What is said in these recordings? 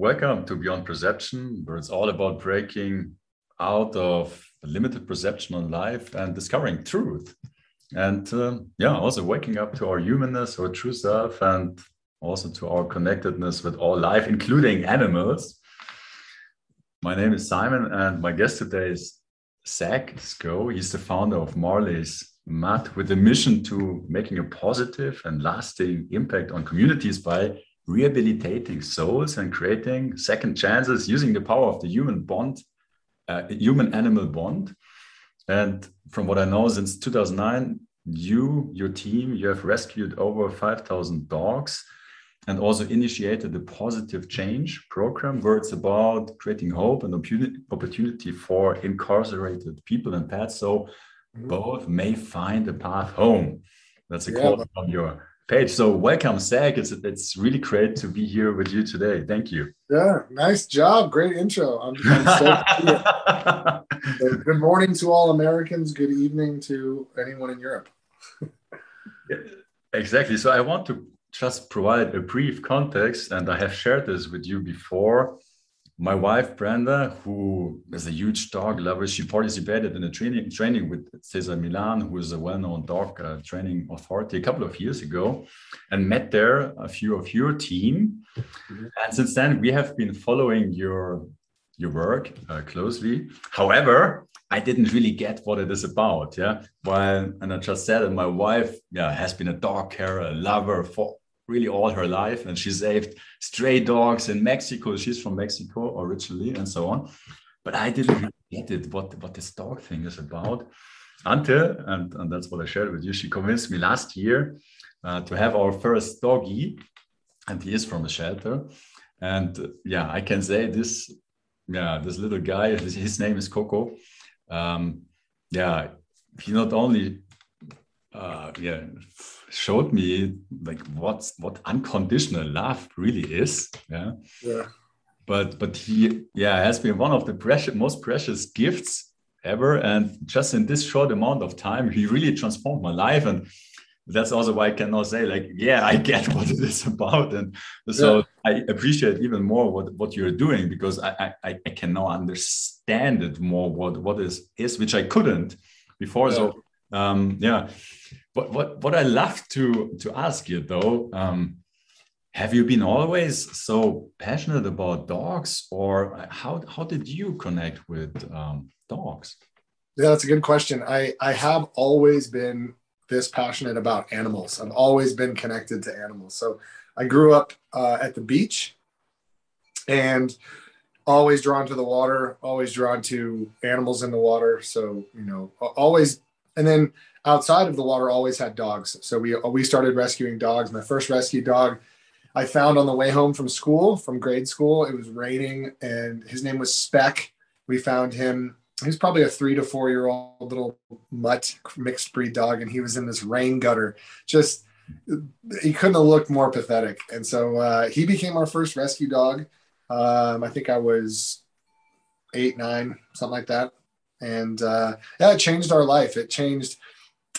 Welcome to Beyond Perception, where it's all about breaking out of limited perception on life and discovering truth. And uh, yeah, also waking up to our humanness, our true self, and also to our connectedness with all life, including animals. My name is Simon, and my guest today is Zach Skow. He's the founder of Marley's Mutts with a mission to making a positive and lasting impact on communities by rehabilitating souls and creating second chances using the power of the human bond, uh, human animal bond. And from what I know, since 2009, you, your team, you have rescued over 5,000 dogs and also initiated the positive change program where it's about creating hope and opportunity for incarcerated people and pets so mm-hmm. both may find a path home that's a yeah, quote from your page so welcome zach. It's it's really great to be here with you today. Thank you. Yeah nice job. Great intro. I'm, I'm so good morning to all americans. Good evening to anyone in europe. Yeah, exactly. So i want to just provide a brief context, and I have shared this with you before. My wife Brenda, who is a huge dog lover, she participated in a training training with Cesar Millan, who is a well-known dog uh, training authority, a couple of years ago, and met there a few of your team. Mm-hmm. And since then, we have been following your your work uh, closely. However, I didn't really get what it is about. Yeah. While, and I just said that my wife, yeah, has been a dog carer, a lover for really all her life. And she saved stray dogs in Mexico. She's from Mexico originally and so on. But I didn't really get it, what, what this dog thing is about until, and, and that's what I shared with you, she convinced me last year uh, to have our first doggy. And he is from a shelter. And uh, yeah, I can say this, yeah, this little guy, his, his name is Coco um, yeah, he not only uh, yeah showed me like what what unconditional love really is. Yeah. Yeah. But but he yeah has been one of the precious most precious gifts ever, and just in this short amount of time, he really transformed my life and that's also why I can now say like, yeah, I get what it is about. And so yeah. I appreciate even more what, what you're doing because I, I, I can now understand it more what, what is, is, which I couldn't before. Yeah. So um, yeah, what, what, what I love to, to ask you though, um, have you been always so passionate about dogs or how, how did you connect with um, dogs? Yeah, that's a good question. I, I have always been this passionate about animals. I've always been connected to animals. So I grew up uh, at the beach and always drawn to the water, always drawn to animals in the water. So, you know, always, and then outside of the water, always had dogs. So we, we started rescuing dogs. My first rescue dog I found on the way home from school, from grade school. It was raining and his name was Speck. We found him he's probably a three to four year old little mutt mixed breed dog and he was in this rain gutter just he couldn't have looked more pathetic and so uh, he became our first rescue dog um, i think i was eight nine something like that and uh, yeah it changed our life it changed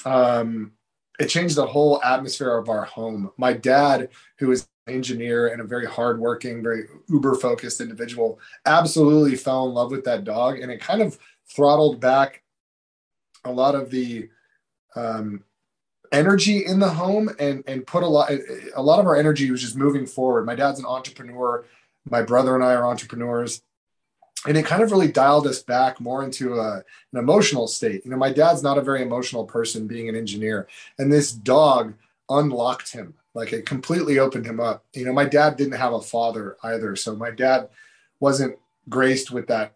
um, it changed the whole atmosphere of our home my dad who is an engineer and a very hardworking, very uber focused individual, absolutely fell in love with that dog. And it kind of throttled back a lot of the um, energy in the home and, and put a lot, a lot of our energy was just moving forward. My dad's an entrepreneur. My brother and I are entrepreneurs. And it kind of really dialed us back more into a, an emotional state. You know, my dad's not a very emotional person being an engineer. And this dog unlocked him like it completely opened him up. You know, my dad didn't have a father either. So my dad wasn't graced with that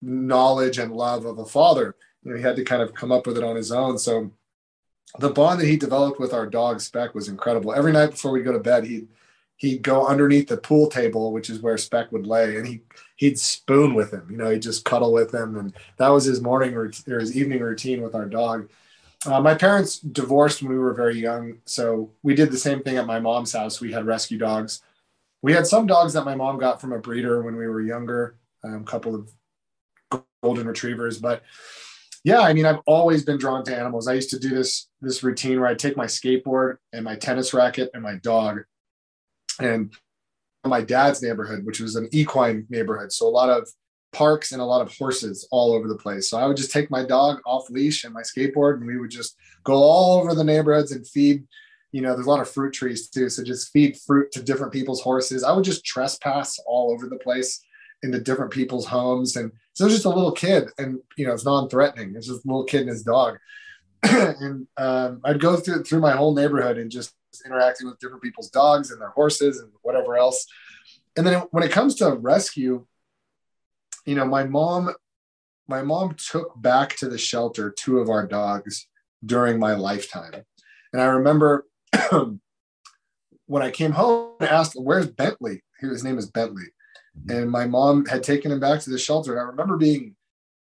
knowledge and love of a father. You know, he had to kind of come up with it on his own. So the bond that he developed with our dog Spec was incredible. Every night before we go to bed, he'd he'd go underneath the pool table, which is where Speck would lay, and he he'd spoon with him. You know, he'd just cuddle with him, and that was his morning or his evening routine with our dog. Uh, my parents divorced when we were very young, so we did the same thing at my mom's house. We had rescue dogs. We had some dogs that my mom got from a breeder when we were younger, a um, couple of golden retrievers. But yeah, I mean, I've always been drawn to animals. I used to do this this routine where I take my skateboard and my tennis racket and my dog, and my dad's neighborhood, which was an equine neighborhood. So a lot of parks and a lot of horses all over the place. So I would just take my dog off leash and my skateboard, and we would just go all over the neighborhoods and feed. You know, there's a lot of fruit trees too, so just feed fruit to different people's horses. I would just trespass all over the place into different people's homes, and so just a little kid, and you know, it's non-threatening. It's just a little kid and his dog, and um, I'd go through through my whole neighborhood and just interacting with different people's dogs and their horses and whatever else. And then when it comes to rescue, you know, my mom, my mom took back to the shelter two of our dogs during my lifetime. And I remember when I came home and asked, Where's Bentley? His name is Bentley. Mm-hmm. And my mom had taken him back to the shelter. And I remember being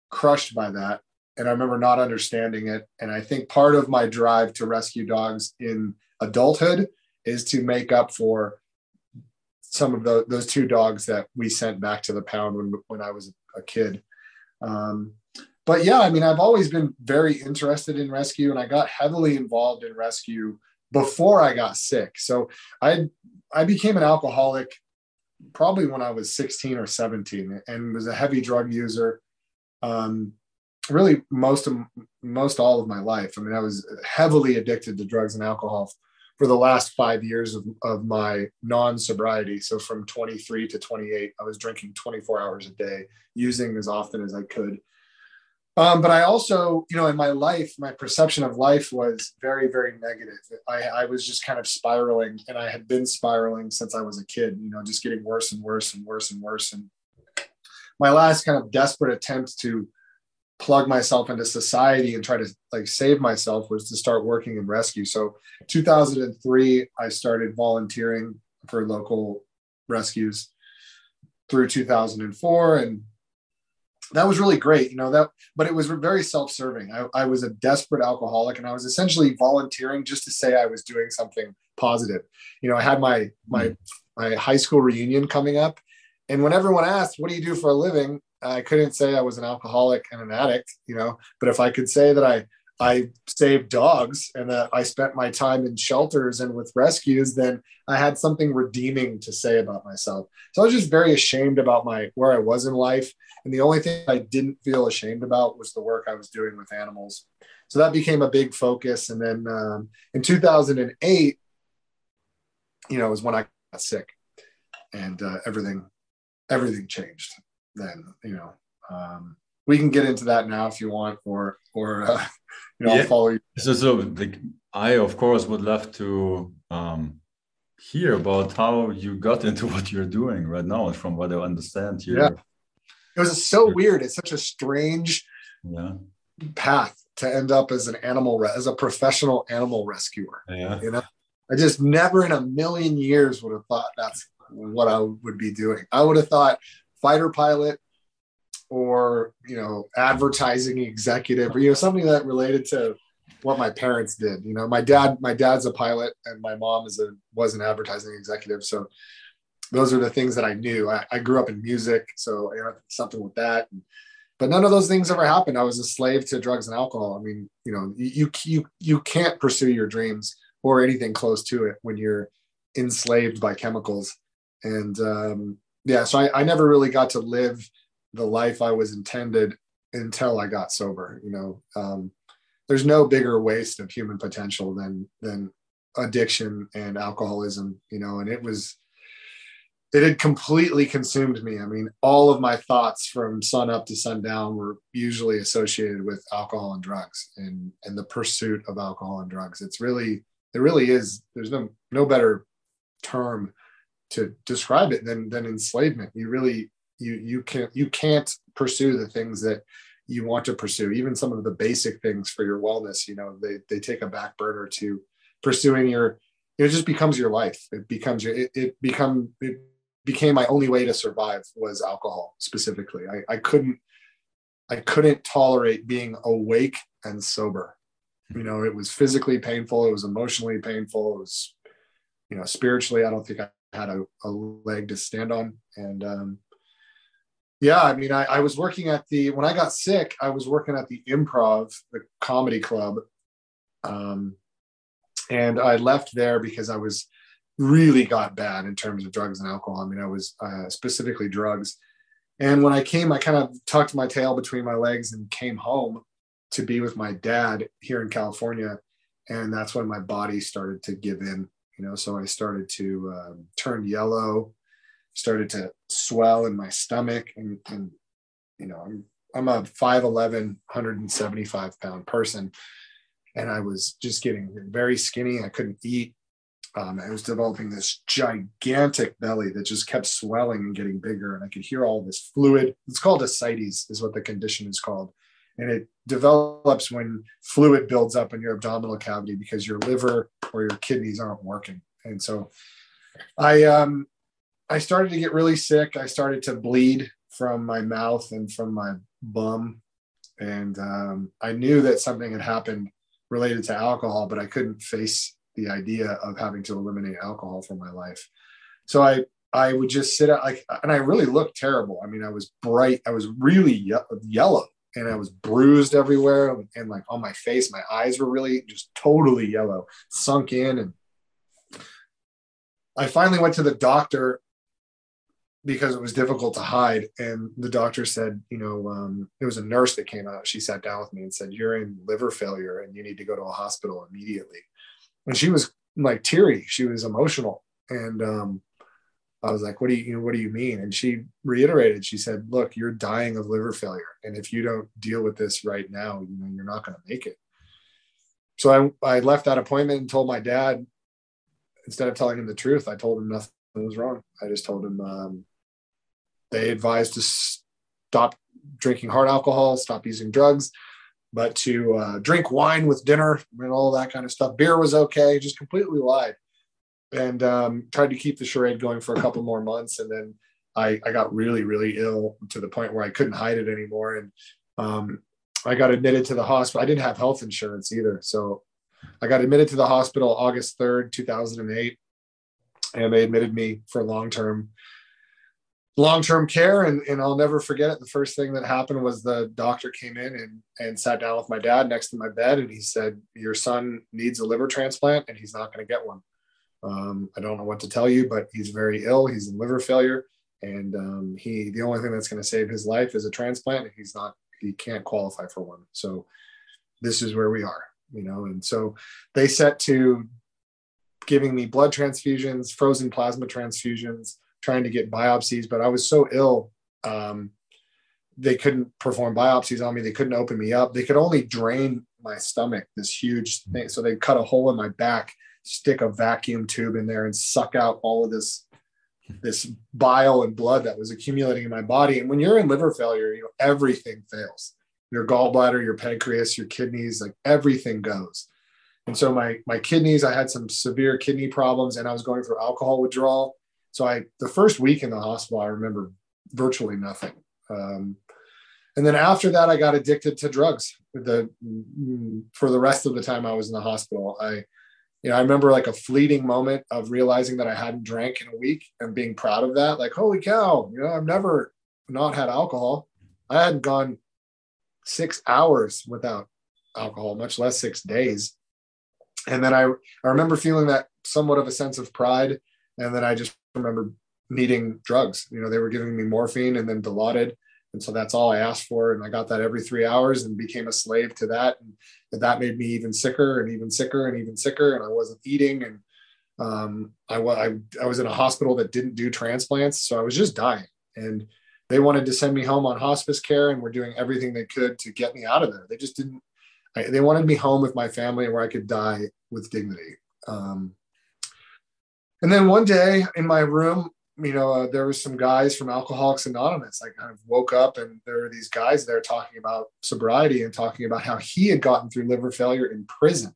crushed by that. And I remember not understanding it. And I think part of my drive to rescue dogs in adulthood is to make up for some of the, those two dogs that we sent back to the pound when, when I was a kid. Um, but yeah, I mean, I've always been very interested in rescue and I got heavily involved in rescue before I got sick. So I, I became an alcoholic probably when I was 16 or 17 and was a heavy drug user. Um, really most of most all of my life. I mean, I was heavily addicted to drugs and alcohol for the last five years of, of my non-sobriety. So from 23 to 28, I was drinking 24 hours a day, using as often as I could. Um, but I also, you know, in my life, my perception of life was very, very negative. I, I was just kind of spiraling, and I had been spiraling since I was a kid. You know, just getting worse and worse and worse and worse. And my last kind of desperate attempt to plug myself into society and try to like save myself was to start working in rescue. So 2003, I started volunteering for local rescues through 2004 and that was really great you know that but it was very self-serving I, I, was a desperate alcoholic and i was essentially volunteering just to say i was doing something positive you know i had my my mm. my high school reunion coming up and when everyone asked what do you do for a living I couldn't say I was an alcoholic and an addict, you know, but if I could say that I I saved dogs and that I spent my time in shelters and with rescues, then I had something redeeming to say about myself. So I was just very ashamed about my where I was in life. And the only thing I didn't feel ashamed about was the work I was doing with animals. So that became a big focus. And then um, in 2008, you know, was when I got sick and uh, everything, everything changed then you know um, we can get into that now if you want or or uh, you know yeah. I'll follow you. So so like i of course would love to um, hear about how you got into what you're doing right now from what i understand you yeah. It was so weird. It's such a strange yeah. path to end up as an animal as a professional animal rescuer yeah. you know? I just never in a million years would have thought that's what i would be doing. I would have thought fighter pilot or you know advertising executive or you know something that related to what my parents did you know my dad my dad's a pilot and my mom is a was an advertising executive. So those are the things that i knew. I, I grew up in music so you know, something with that. But none of those things ever happened. I was a slave to drugs and alcohol. I mean you know you you you can't pursue your dreams or anything close to it when you're enslaved by chemicals. And um, yeah, so I, I never really got to live the life I was intended until I got sober. You know, um, there's no bigger waste of human potential than than addiction and alcoholism. You know, and it was it had completely consumed me. I mean, all of my thoughts from sun up to sundown were usually associated with alcohol and drugs and and the pursuit of alcohol and drugs. It's really it really is. There's no no better term to describe it than than enslavement. You really you you can't you can't pursue the things that you want to pursue, even some of the basic things for your wellness. You know, they they take a back burner to pursuing your. It just becomes your life. It becomes your. It, it become it became my only way to survive was alcohol specifically. I, I couldn't I couldn't tolerate being awake and sober. You know, it was physically painful. It was emotionally painful. It was, you know, spiritually. I don't think I had a, a leg to stand on. And um, yeah, I mean, I, I, was working at the, when I got sick, I was working at the improv, the comedy club. Um, and I left there because I was really got bad in terms of drugs and alcohol. I mean, I was uh, specifically drugs. And when I came, I kind of tucked my tail between my legs and came home to be with my dad here in California. And that's when my body started to give in, you know. So I started to um, turn yellow, started to swell in my stomach, and, and you know, I'm I'm a 5'11, 175 pound person. And I was just getting very skinny. I couldn't eat. Um, I was developing this gigantic belly that just kept swelling and getting bigger. And I could hear all this fluid. It's called ascites, is what the condition is called. And it develops when fluid builds up in your abdominal cavity because your liver or your kidneys aren't working. And so I um I started to get really sick. I started to bleed from my mouth and from my bum. And um, I knew that something had happened related to alcohol, but I couldn't face the idea of having to eliminate alcohol from my life. So I I would just sit out like, and I really looked terrible. I mean, I was bright. I was really ye- yellow, and I was bruised everywhere, and, and like on my face, my eyes were really just totally yellow, sunk in, and I finally went to the doctor because it was difficult to hide. And the doctor said, you know, um, it was a nurse that came out. She sat down with me and said, You're in liver failure and you need to go to a hospital immediately. And she was like teary. She was emotional. And um, I was like, what do you, you know, what do you mean? And she reiterated, she said, look, you're dying of liver failure. And if you don't deal with this right now, you know, you're not going to make it. So I, I left that appointment and told my dad, instead of telling him the truth, I told him nothing was wrong. I just told him, um, they advised to stop drinking hard alcohol, stop using drugs, but to uh, drink wine with dinner and all that kind of stuff. Beer was okay, just completely lied. And um, tried to keep the charade going for a couple more months. And then I, I got really, really ill to the point where I couldn't hide it anymore. And um, I got admitted to the hospital. I didn't have health insurance either. So I got admitted to the hospital August 3rd, 2008. And they admitted me for long term long-term care and, and i'll never forget it the first thing that happened was the doctor came in and, and sat down with my dad next to my bed and he said your son needs a liver transplant and he's not going to get one um, i don't know what to tell you but he's very ill he's in liver failure and um, he the only thing that's going to save his life is a transplant he's not he can't qualify for one so this is where we are you know and so they set to giving me blood transfusions frozen plasma transfusions trying to get biopsies, but I was so ill. Um, they couldn't perform biopsies on me. They couldn't open me up. They could only drain my stomach, this huge thing. So they cut a hole in my back, stick a vacuum tube in there, and suck out all of this this bile and blood that was accumulating in my body. And when you're in liver failure, you know everything fails. Your gallbladder, your pancreas, your kidneys, like everything goes. And so my my kidneys, I had some severe kidney problems, and I was going through alcohol withdrawal. So I, the first week in the hospital, I remember virtually nothing. Um, and then after that, I got addicted to drugs. The for the rest of the time I was in the hospital, I, you know, I remember like a fleeting moment of realizing that I hadn't drank in a week and being proud of that. Like, holy cow, you know, I've never not had alcohol. I hadn't gone six hours without alcohol, much less six days. And then I, I remember feeling that somewhat of a sense of pride. And then I just remember needing drugs. You know, they were giving me morphine and then Dilaudid. And so that's all I asked for. And I got that every three hours and became a slave to that. And that made me even sicker and even sicker and even sicker. And I wasn't eating. And um, I, I, I was in a hospital that didn't do transplants. So I was just dying. And they wanted to send me home on hospice care and were doing everything they could to get me out of there. They just didn't, I, they wanted me home with my family where I could die with dignity. Um, and then one day in my room, you know, uh, there was some guys from Alcoholics Anonymous. I kind of woke up and there were these guys there talking about sobriety and talking about how he had gotten through liver failure in prison.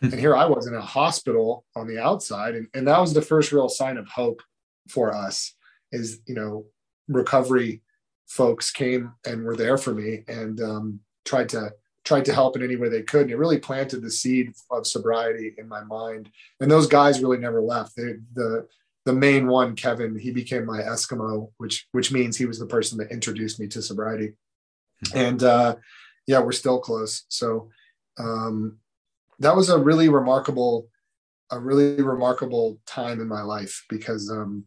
Hmm. and here I was in a hospital on the outside. And, and that was the first real sign of hope for us is, you know, recovery folks came and were there for me and um, tried to tried to help in any way they could. And it really planted the seed of sobriety in my mind. And those guys really never left. They, the the main one, Kevin, he became my Eskimo, which which means he was the person that introduced me to sobriety. Hmm. And uh, yeah, we're still close. So um, that was a really remarkable a really remarkable time in my life because um,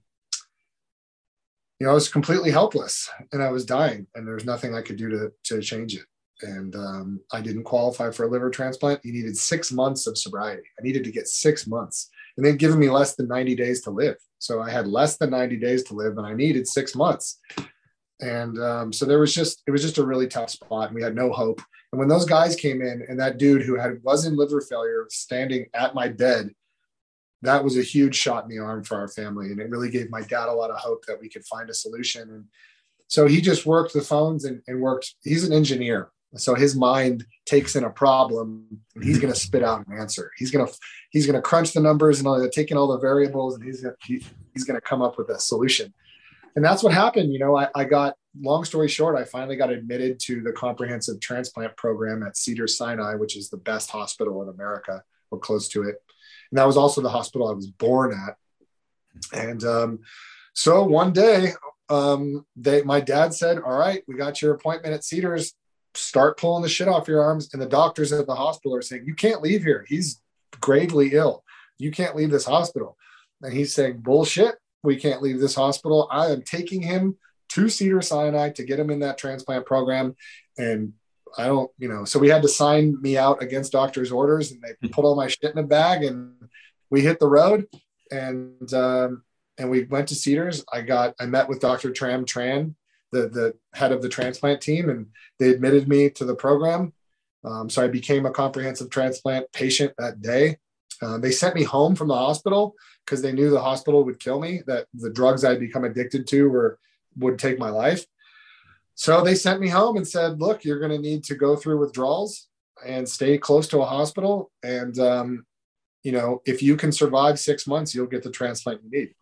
you know I was completely helpless and I was dying and there was nothing I could do to to change it. And um, I didn't qualify for a liver transplant. You needed six months of sobriety. I needed to get six months, and they'd given me less than 90 days to live. So I had less than 90 days to live, and I needed six months. And um, so there was just it was just a really tough spot, and we had no hope. And when those guys came in, and that dude who had was in liver failure standing at my bed, that was a huge shot in the arm for our family, and it really gave my dad a lot of hope that we could find a solution. And so he just worked the phones and, and worked. He's an engineer, so his mind takes in a problem and he's going to spit out an answer. He's going to he's going to crunch the numbers and all, taking all the variables, and he's gonna, he, he's going to come up with a solution and that's what happened. You know, I, I, got long story short, I finally got admitted to the comprehensive transplant program at Cedar Sinai, which is the best hospital in America or close to it. And that was also the hospital I was born at. And um, so one day, um, they my dad said, "All right, we got your appointment at Cedars. Start pulling the shit off your arms." And the doctors at the hospital are saying, "You can't leave here. He's gravely ill. You can't leave this hospital." And he's saying, "Bullshit we can't leave this hospital. I am taking him to Cedar Sinai to get him in that transplant program. And I don't, you know, so we had to sign me out against doctor's orders and they put all my shit in a bag and we hit the road and, um, and we went to Cedars. I got, I met with Dr. Tram Tran, the, the head of the transplant team, and they admitted me to the program. Um, so I became a comprehensive transplant patient that day. Uh, they sent me home from the hospital because they knew the hospital would kill me, that the drugs I'd become addicted to were would take my life. So they sent me home and said, "Look, you're going to need to go through withdrawals and stay close to a hospital. And um, you know, if you can survive six months, you'll get the transplant you need."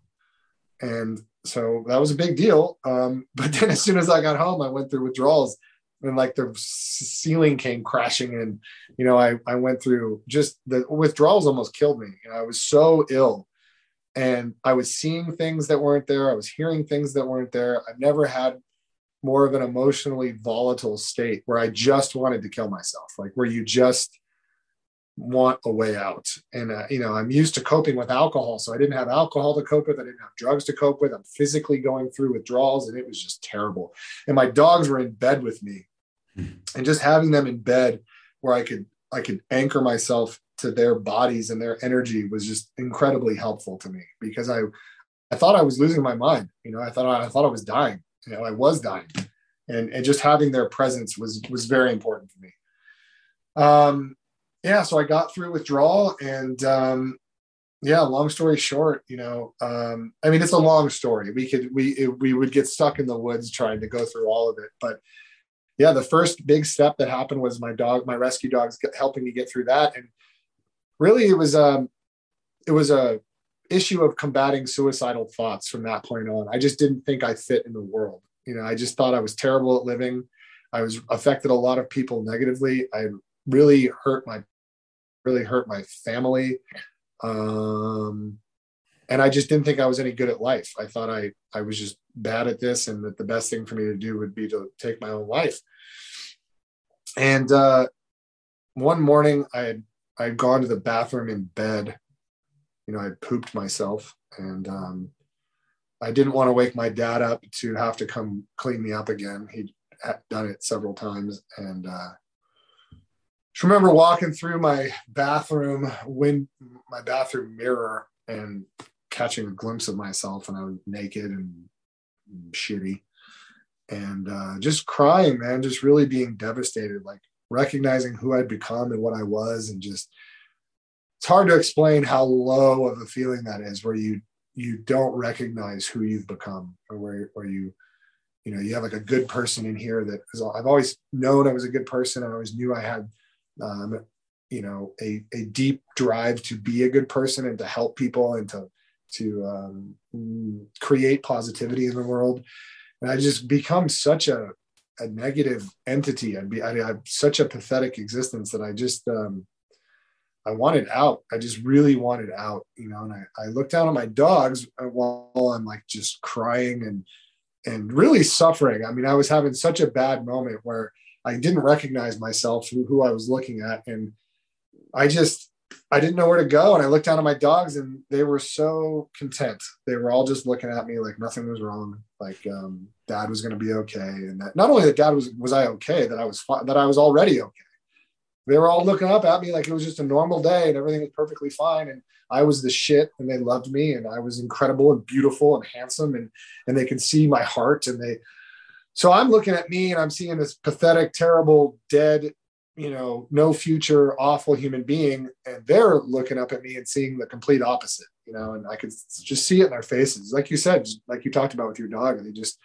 And so that was a big deal. Um, but then, as soon as I got home, I went through withdrawals and like the ceiling came crashing in. You know i i went through just the withdrawals almost killed me. You know i was so ill and i was seeing things that weren't there. I was hearing things that weren't there. I've never had more of an emotionally volatile state where i just wanted to kill myself like where you just want a way out and uh, you know i'm used to coping with alcohol so i didn't have alcohol to cope with i didn't have drugs to cope with i'm physically going through withdrawals and it was just terrible and my dogs were in bed with me and just having them in bed where I could I could anchor myself to their bodies and their energy was just incredibly helpful to me because I I thought I was losing my mind. You know, I thought I thought I was dying. You know, I was dying, and and just having their presence was was very important for me. Um, yeah, so I got through withdrawal, and um, yeah, long story short, you know, um, I mean, it's a long story. We could we it, we would get stuck in the woods trying to go through all of it, but yeah, the first big step that happened was my dog, my rescue dogs helping me get through that. And really it was, um, it was a issue of combating suicidal thoughts from that point on. I just didn't think I fit in the world. You know, I just thought I was terrible at living. I was affected a lot of people negatively. I really hurt my, really hurt my family. Um, and I just didn't think I was any good at life. I thought I I was just bad at this, and that the best thing for me to do would be to take my own life. And uh, one morning, I had I had gone to the bathroom in bed. You know, I pooped myself, and um, I didn't want to wake my dad up to have to come clean me up again. He'd done it several times, and uh, just remember walking through my bathroom wind, my bathroom mirror, and catching a glimpse of myself and I was naked and, and shitty and uh, just crying, man, just really being devastated, like recognizing who I'd become and what I was, and just it's hard to explain how low of a feeling that is, where you you don't recognize who you've become, or where where you you know you have like a good person in here that is, I've always known I was a good person. I always knew I had um, you know a a deep drive to be a good person and to help people and to to um, create positivity in the world. And I just become such a, a negative entity. I'd be, I, have such a pathetic existence that I just, um, I wanted out. I just really wanted out, you know, and I, I looked down at my dogs while I'm like just crying and, and really suffering. I mean, I was having such a bad moment where I didn't recognize myself who, who I was looking at. And I just, I didn't know where to go. And I looked down at my dogs and they were so content. They were all just looking at me like nothing was wrong. Like um, dad was going to be okay. And that not only that dad was, was I okay, that I was fine, that I was already okay. They were all looking up at me like it was just a normal day and everything was perfectly fine. And I was the shit and they loved me and I was incredible and beautiful and handsome and, and they can see my heart and they, so I'm looking at me and I'm seeing this pathetic, terrible, dead, you know, no future, awful human being. And they're looking up at me and seeing the complete opposite, you know, and I could just see it in their faces. Like you said, like you talked about with your dog, they just,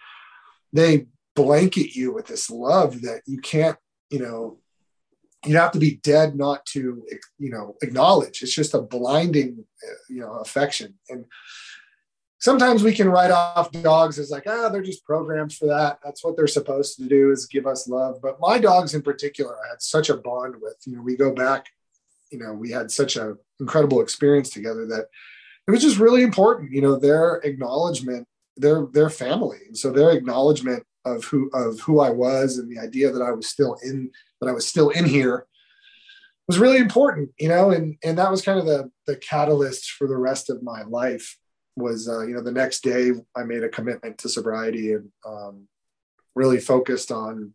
they blanket you with this love that you can't, you know, you have to be dead not to, you know, acknowledge. It's just a blinding, uh, you know, affection. And, sometimes we can write off dogs as like, ah, they're just programs for that. That's what they're supposed to do is give us love. But my dogs in particular, I had such a bond with. You know, we go back, you know, we had such an incredible experience together that it was just really important. You know, their acknowledgement, their their family, and so their acknowledgement of who of who I was and the idea that I was still in that I was still in here was really important. You know, and and that was kind of the the catalyst for the rest of my life was uh, you know the next day I made a commitment to sobriety and um, really focused on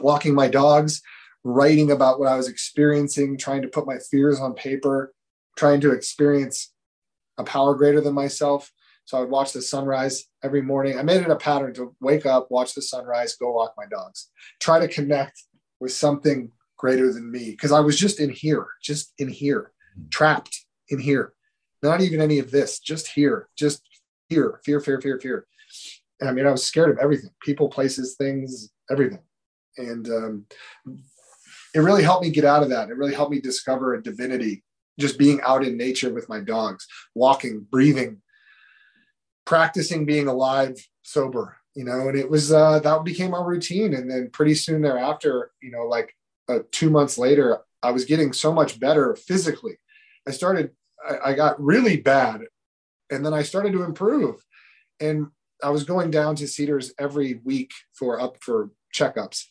walking my dogs, writing about what I was experiencing, trying to put my fears on paper, trying to experience a power greater than myself. So I would watch the sunrise every morning. I made it a pattern to wake up, watch the sunrise, go walk my dogs, try to connect with something greater than me because I was just in here, just in here, trapped in here not even any of this, just here, just here, fear, fear, fear, fear. I mean, I was scared of everything people, places, things, everything. And um, it really helped me get out of that. It really helped me discover a divinity just being out in nature with my dogs, walking, breathing, practicing being alive, sober, you know, and it was, uh, that became our routine. And then pretty soon thereafter, you know, like uh, two months later, I was getting so much better physically. I started I, I got really bad and then I started to improve. And I was going down to Cedars every week for up for checkups.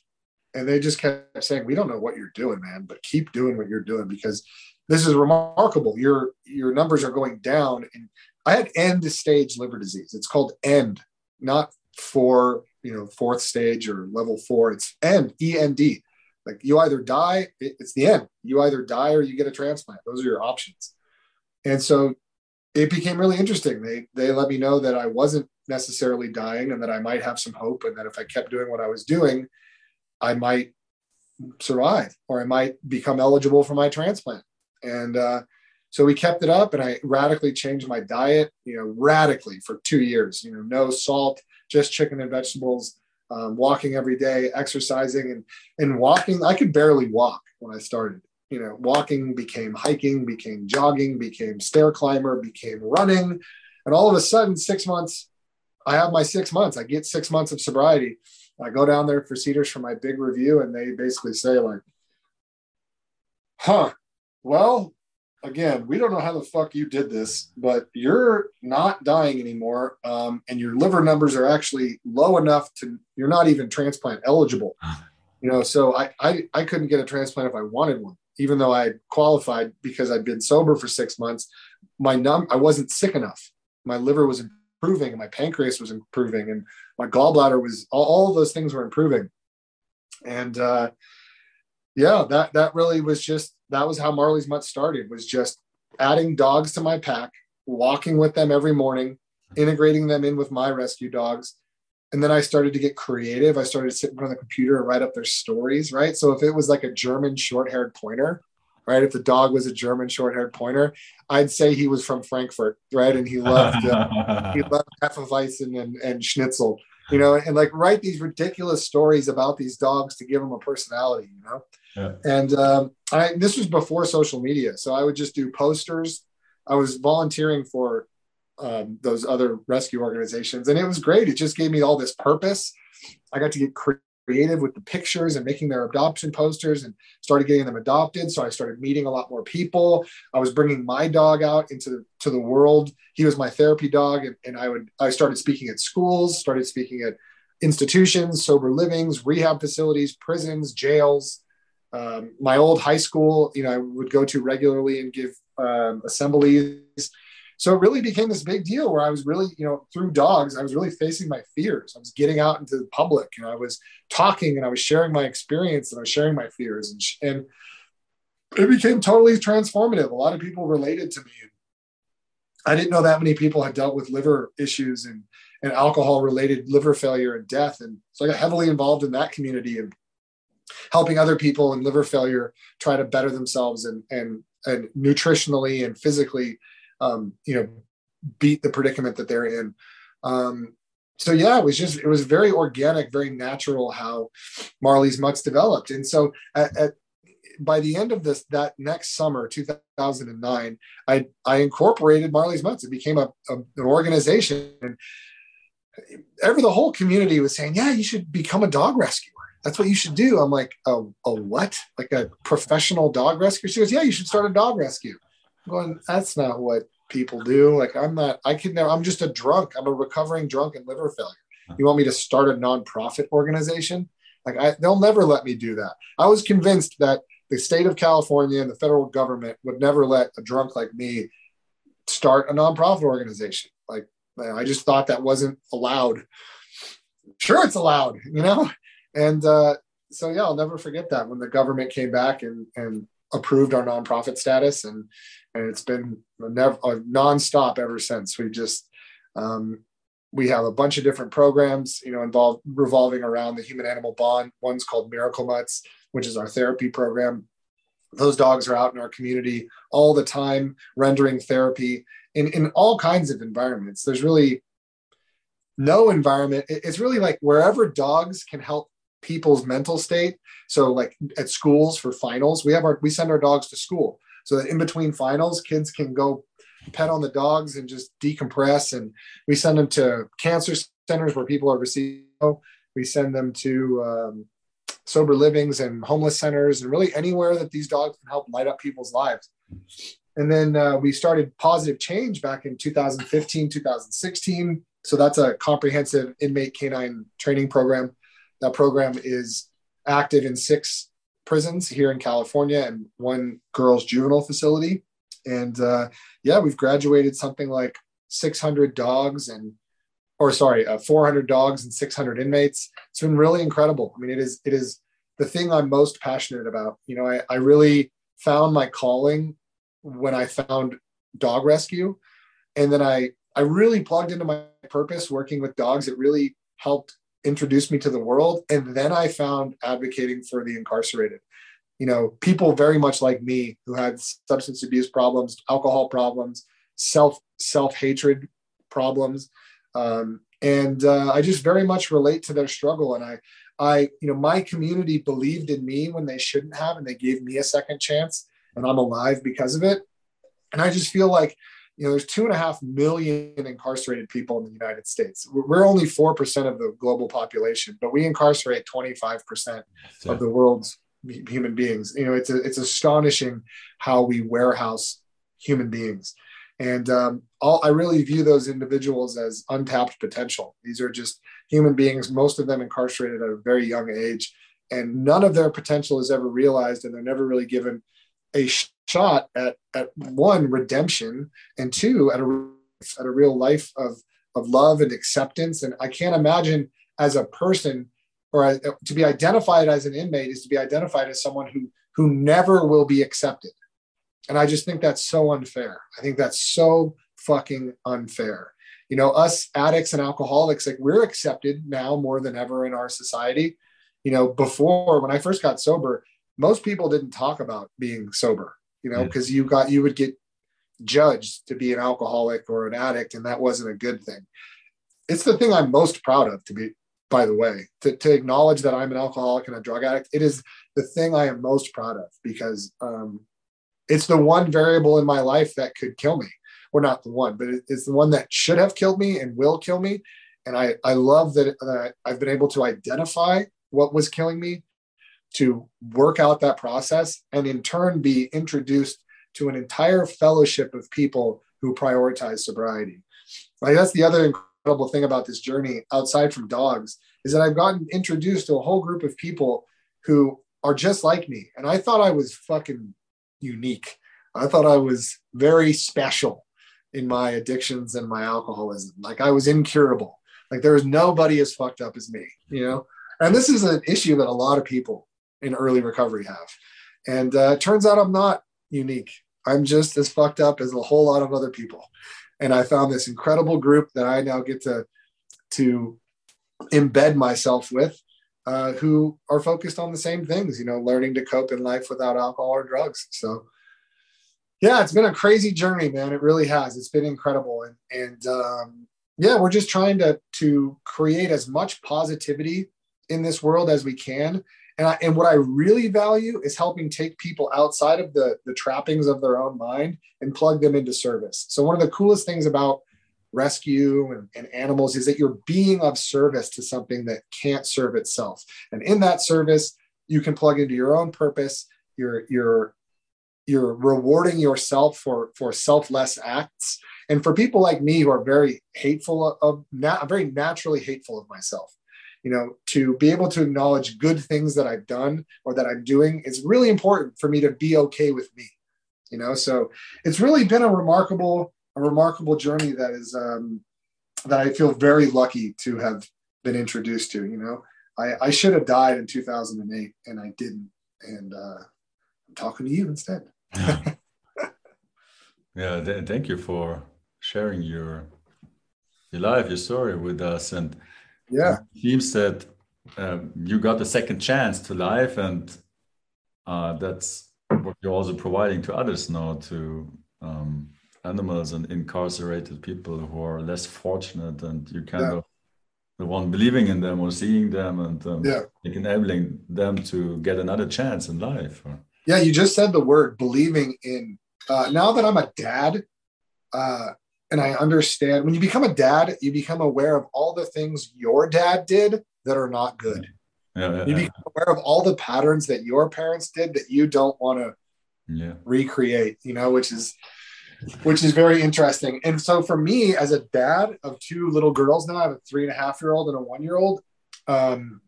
And they just kept saying, We don't know what you're doing, man, but keep doing what you're doing because this is remarkable. Your your numbers are going down. And I had end stage liver disease. It's called end, not for you know, fourth stage or level four. It's end, E N D. Like you either die, it's the end. You either die or you get a transplant. Those are your options and so it became really interesting. They they let me know that I wasn't necessarily dying and that I might have some hope and that if I kept doing what I was doing, I might survive or I might become eligible for my transplant. And uh, so we kept it up and I radically changed my diet, you know, radically for two years, you know, no salt, just chicken and vegetables, um, walking every day, exercising and, and walking. I could barely walk when I started you know, walking became hiking, became jogging, became stair climber, became running. And all of a sudden, six months, I have my six months. I get six months of sobriety. I go down there for Cedars for my big review, and they basically say, like, huh, well, again, we don't know how the fuck you did this, but you're not dying anymore. Um, and your liver numbers are actually low enough to, you're not even transplant eligible. You know, so I, I, I couldn't get a transplant if I wanted one even though I qualified because I'd been sober for six months, my num I wasn't sick enough. My liver was improving, and my pancreas was improving, and my gallbladder was all, all those things were improving. And uh, yeah, that that really was just that was how Marley's Mutt started. Was just adding dogs to my pack, walking with them every morning, integrating them in with my rescue dogs, and then I started to get creative. I started to sit in front of the computer and write up their stories, right? So if it was like a German short-haired pointer, right? If the dog was a German short-haired pointer, I'd say he was from Frankfurt, right? And he loved uh, he loved Hefeweizen and, and Schnitzel, you know, and like write these ridiculous stories about these dogs to give them a personality, you know. Yeah. And um, I this was before social media, so I would just do posters. I was volunteering for um, those other rescue organizations. And it was great. It just gave me all this purpose. I got to get creative with the pictures and making their adoption posters and started getting them adopted. So I started meeting a lot more people. I was bringing my dog out into to the world. He was my therapy dog. And, and I would, I started speaking at schools, started speaking at institutions, sober livings, rehab facilities, prisons, jails, um, my old high school, you know, I would go to regularly and give um, assemblies. So it really became this big deal where I was really, you know, through dogs, I was really facing my fears. I was getting out into the public and I was talking and I was sharing my experience and I was sharing my fears and, and it became totally transformative. A lot of people related to me. I didn't know that many people had dealt with liver issues and, and alcohol related liver failure and death. And so I got heavily involved in that community and helping other people in liver failure try to better themselves and and and nutritionally and physically um, you know beat the predicament that they're in um, so yeah it was just it was very organic very natural how marley's mutts developed and so at, at by the end of this that next summer 2009 i i incorporated marley's mutts it became a, a an organization and ever the whole community was saying yeah you should become a dog rescuer that's what you should do. I'm like, a, a what? Like a professional dog rescuer She goes, yeah, you should start a dog rescue. Going, that's not what people do. Like, I'm not, I can never, I'm just a drunk. I'm a recovering drunk and liver failure. You want me to start a nonprofit organization? Like, I, they'll never let me do that. I was convinced that the state of California and the federal government would never let a drunk like me start a nonprofit organization. Like, I just thought that wasn't allowed. Sure, it's allowed, you know? And uh, so, yeah, I'll never forget that when the government came back and, and approved our nonprofit status. And, and it's been never a nonstop ever since. We just, um, we have a bunch of different programs, you know, involved revolving around the human animal bond. One's called Miracle Mutts, which is our therapy program. Those dogs are out in our community all the time, rendering therapy in, in all kinds of environments. There's really no environment. It's really like wherever dogs can help people's mental state. So like at schools for finals, we have our we send our dogs to school so that in between finals, kids can go pet on the dogs and just decompress. And we send them to cancer centers where people are receiving. We send them to um, sober livings and homeless centers and really anywhere that these dogs can help light up people's lives. And then uh, we started Positive Change back in 2015, 2016. So that's a comprehensive inmate canine training program that program is active in six prisons here in California and one girls' juvenile facility. And uh, yeah, we've graduated something like 600 dogs and, or sorry, uh, 400 dogs and 600 inmates. It's been really incredible. I mean, it is it is the thing I'm most passionate about. You know, I, I really found my calling when I found dog rescue, and then I I really plugged into my purpose working with dogs. It really helped introduced me to the world. And then I found advocating for the incarcerated. You know, people very much like me who had substance abuse problems, alcohol problems, self self hatred problems, um, and uh, I just very much relate to their struggle. And I, I, you know, my community believed in me when they shouldn't have, and they gave me a second chance, and I'm alive because of it. And I just feel like you know, there's two and a half million incarcerated people in the United States. We're only 4% of the global population, but we incarcerate 25% of the world's human beings. You know, it's, a, it's astonishing how we warehouse human beings. And um, all, I really view those individuals as untapped potential. These are just human beings, most of them incarcerated at a very young age, and none of their potential is ever realized, and they're never really given a shot at at one redemption and two at a at a real life of of love and acceptance. And i can't imagine as a person or uh, to be identified as an inmate is to be identified as someone who who never will be accepted. And i just think that's so unfair. I think that's so fucking unfair. You know us addicts and alcoholics like we're accepted now more than ever in our society. You know before when i first got sober most people didn't talk about being sober you know, because yeah. you got you would get judged to be an alcoholic or an addict, and that wasn't a good thing. It's the thing I'm most proud of, to be by the way, to, to acknowledge that I'm an alcoholic and a drug addict. It is the thing I am most proud of because um, it's the one variable in my life that could kill me. Or not the one, but it's the one that should have killed me and will kill me. And I, I love that, that I've been able to identify what was killing me to work out that process and in turn be introduced to an entire fellowship of people who prioritize sobriety. Like that's the other incredible thing about this journey outside from dogs is that I've gotten introduced to a whole group of people who are just like me. And I thought I was fucking unique. I thought I was very special in my addictions and my alcoholism. Like I was incurable. Like there was nobody as fucked up as me, you know? And this is an issue that a lot of people in early recovery have. And uh, turns out I'm not unique. I'm just as fucked up as a whole lot of other people. And I found this incredible group that I now get to to embed myself with, uh, who are focused on the same things. You know, learning to cope in life without alcohol or drugs. So, yeah, it's been a crazy journey, man. It really has. It's been incredible, and and um, yeah, we're just trying to to create as much positivity in this world as we can and, I, and what I really value is helping take people outside of the, the trappings of their own mind and plug them into service. So, one of the coolest things about rescue and, and, animals is that you're being of service to something that can't serve itself. And in that service, you can plug into your own purpose. You're, you're, you're rewarding yourself for, for selfless acts. And for people like me who are very hateful of, not, very naturally hateful of myself, you know to be able to acknowledge good things that i've done or that i'm doing is really important for me to be okay with me you know? So it's really been a remarkable a remarkable journey that is um that i feel very lucky to have been introduced to you know? I i should have died in 2008 and i didn't and uh i'm talking to you instead. Yeah, yeah th- thank you for sharing your your life your story with us and yeah it seems that um, you got a second chance to life and uh, that's what you're also providing to others now to um, animals and incarcerated people who are less fortunate and you kind yeah. of the one believing in them or seeing them and um, yeah. enabling them to get another chance in life yeah you just said the word believing in uh, now that i'm a dad uh, and I understand when you become a dad, you become aware of all the things your dad did that are not good. Yeah, yeah, you become aware of all the patterns that your parents did that you don't want to yeah. recreate, you know, which is which is very interesting. And so for me, as a dad of two little girls now, I have a three and a half year old and a one year old. Um,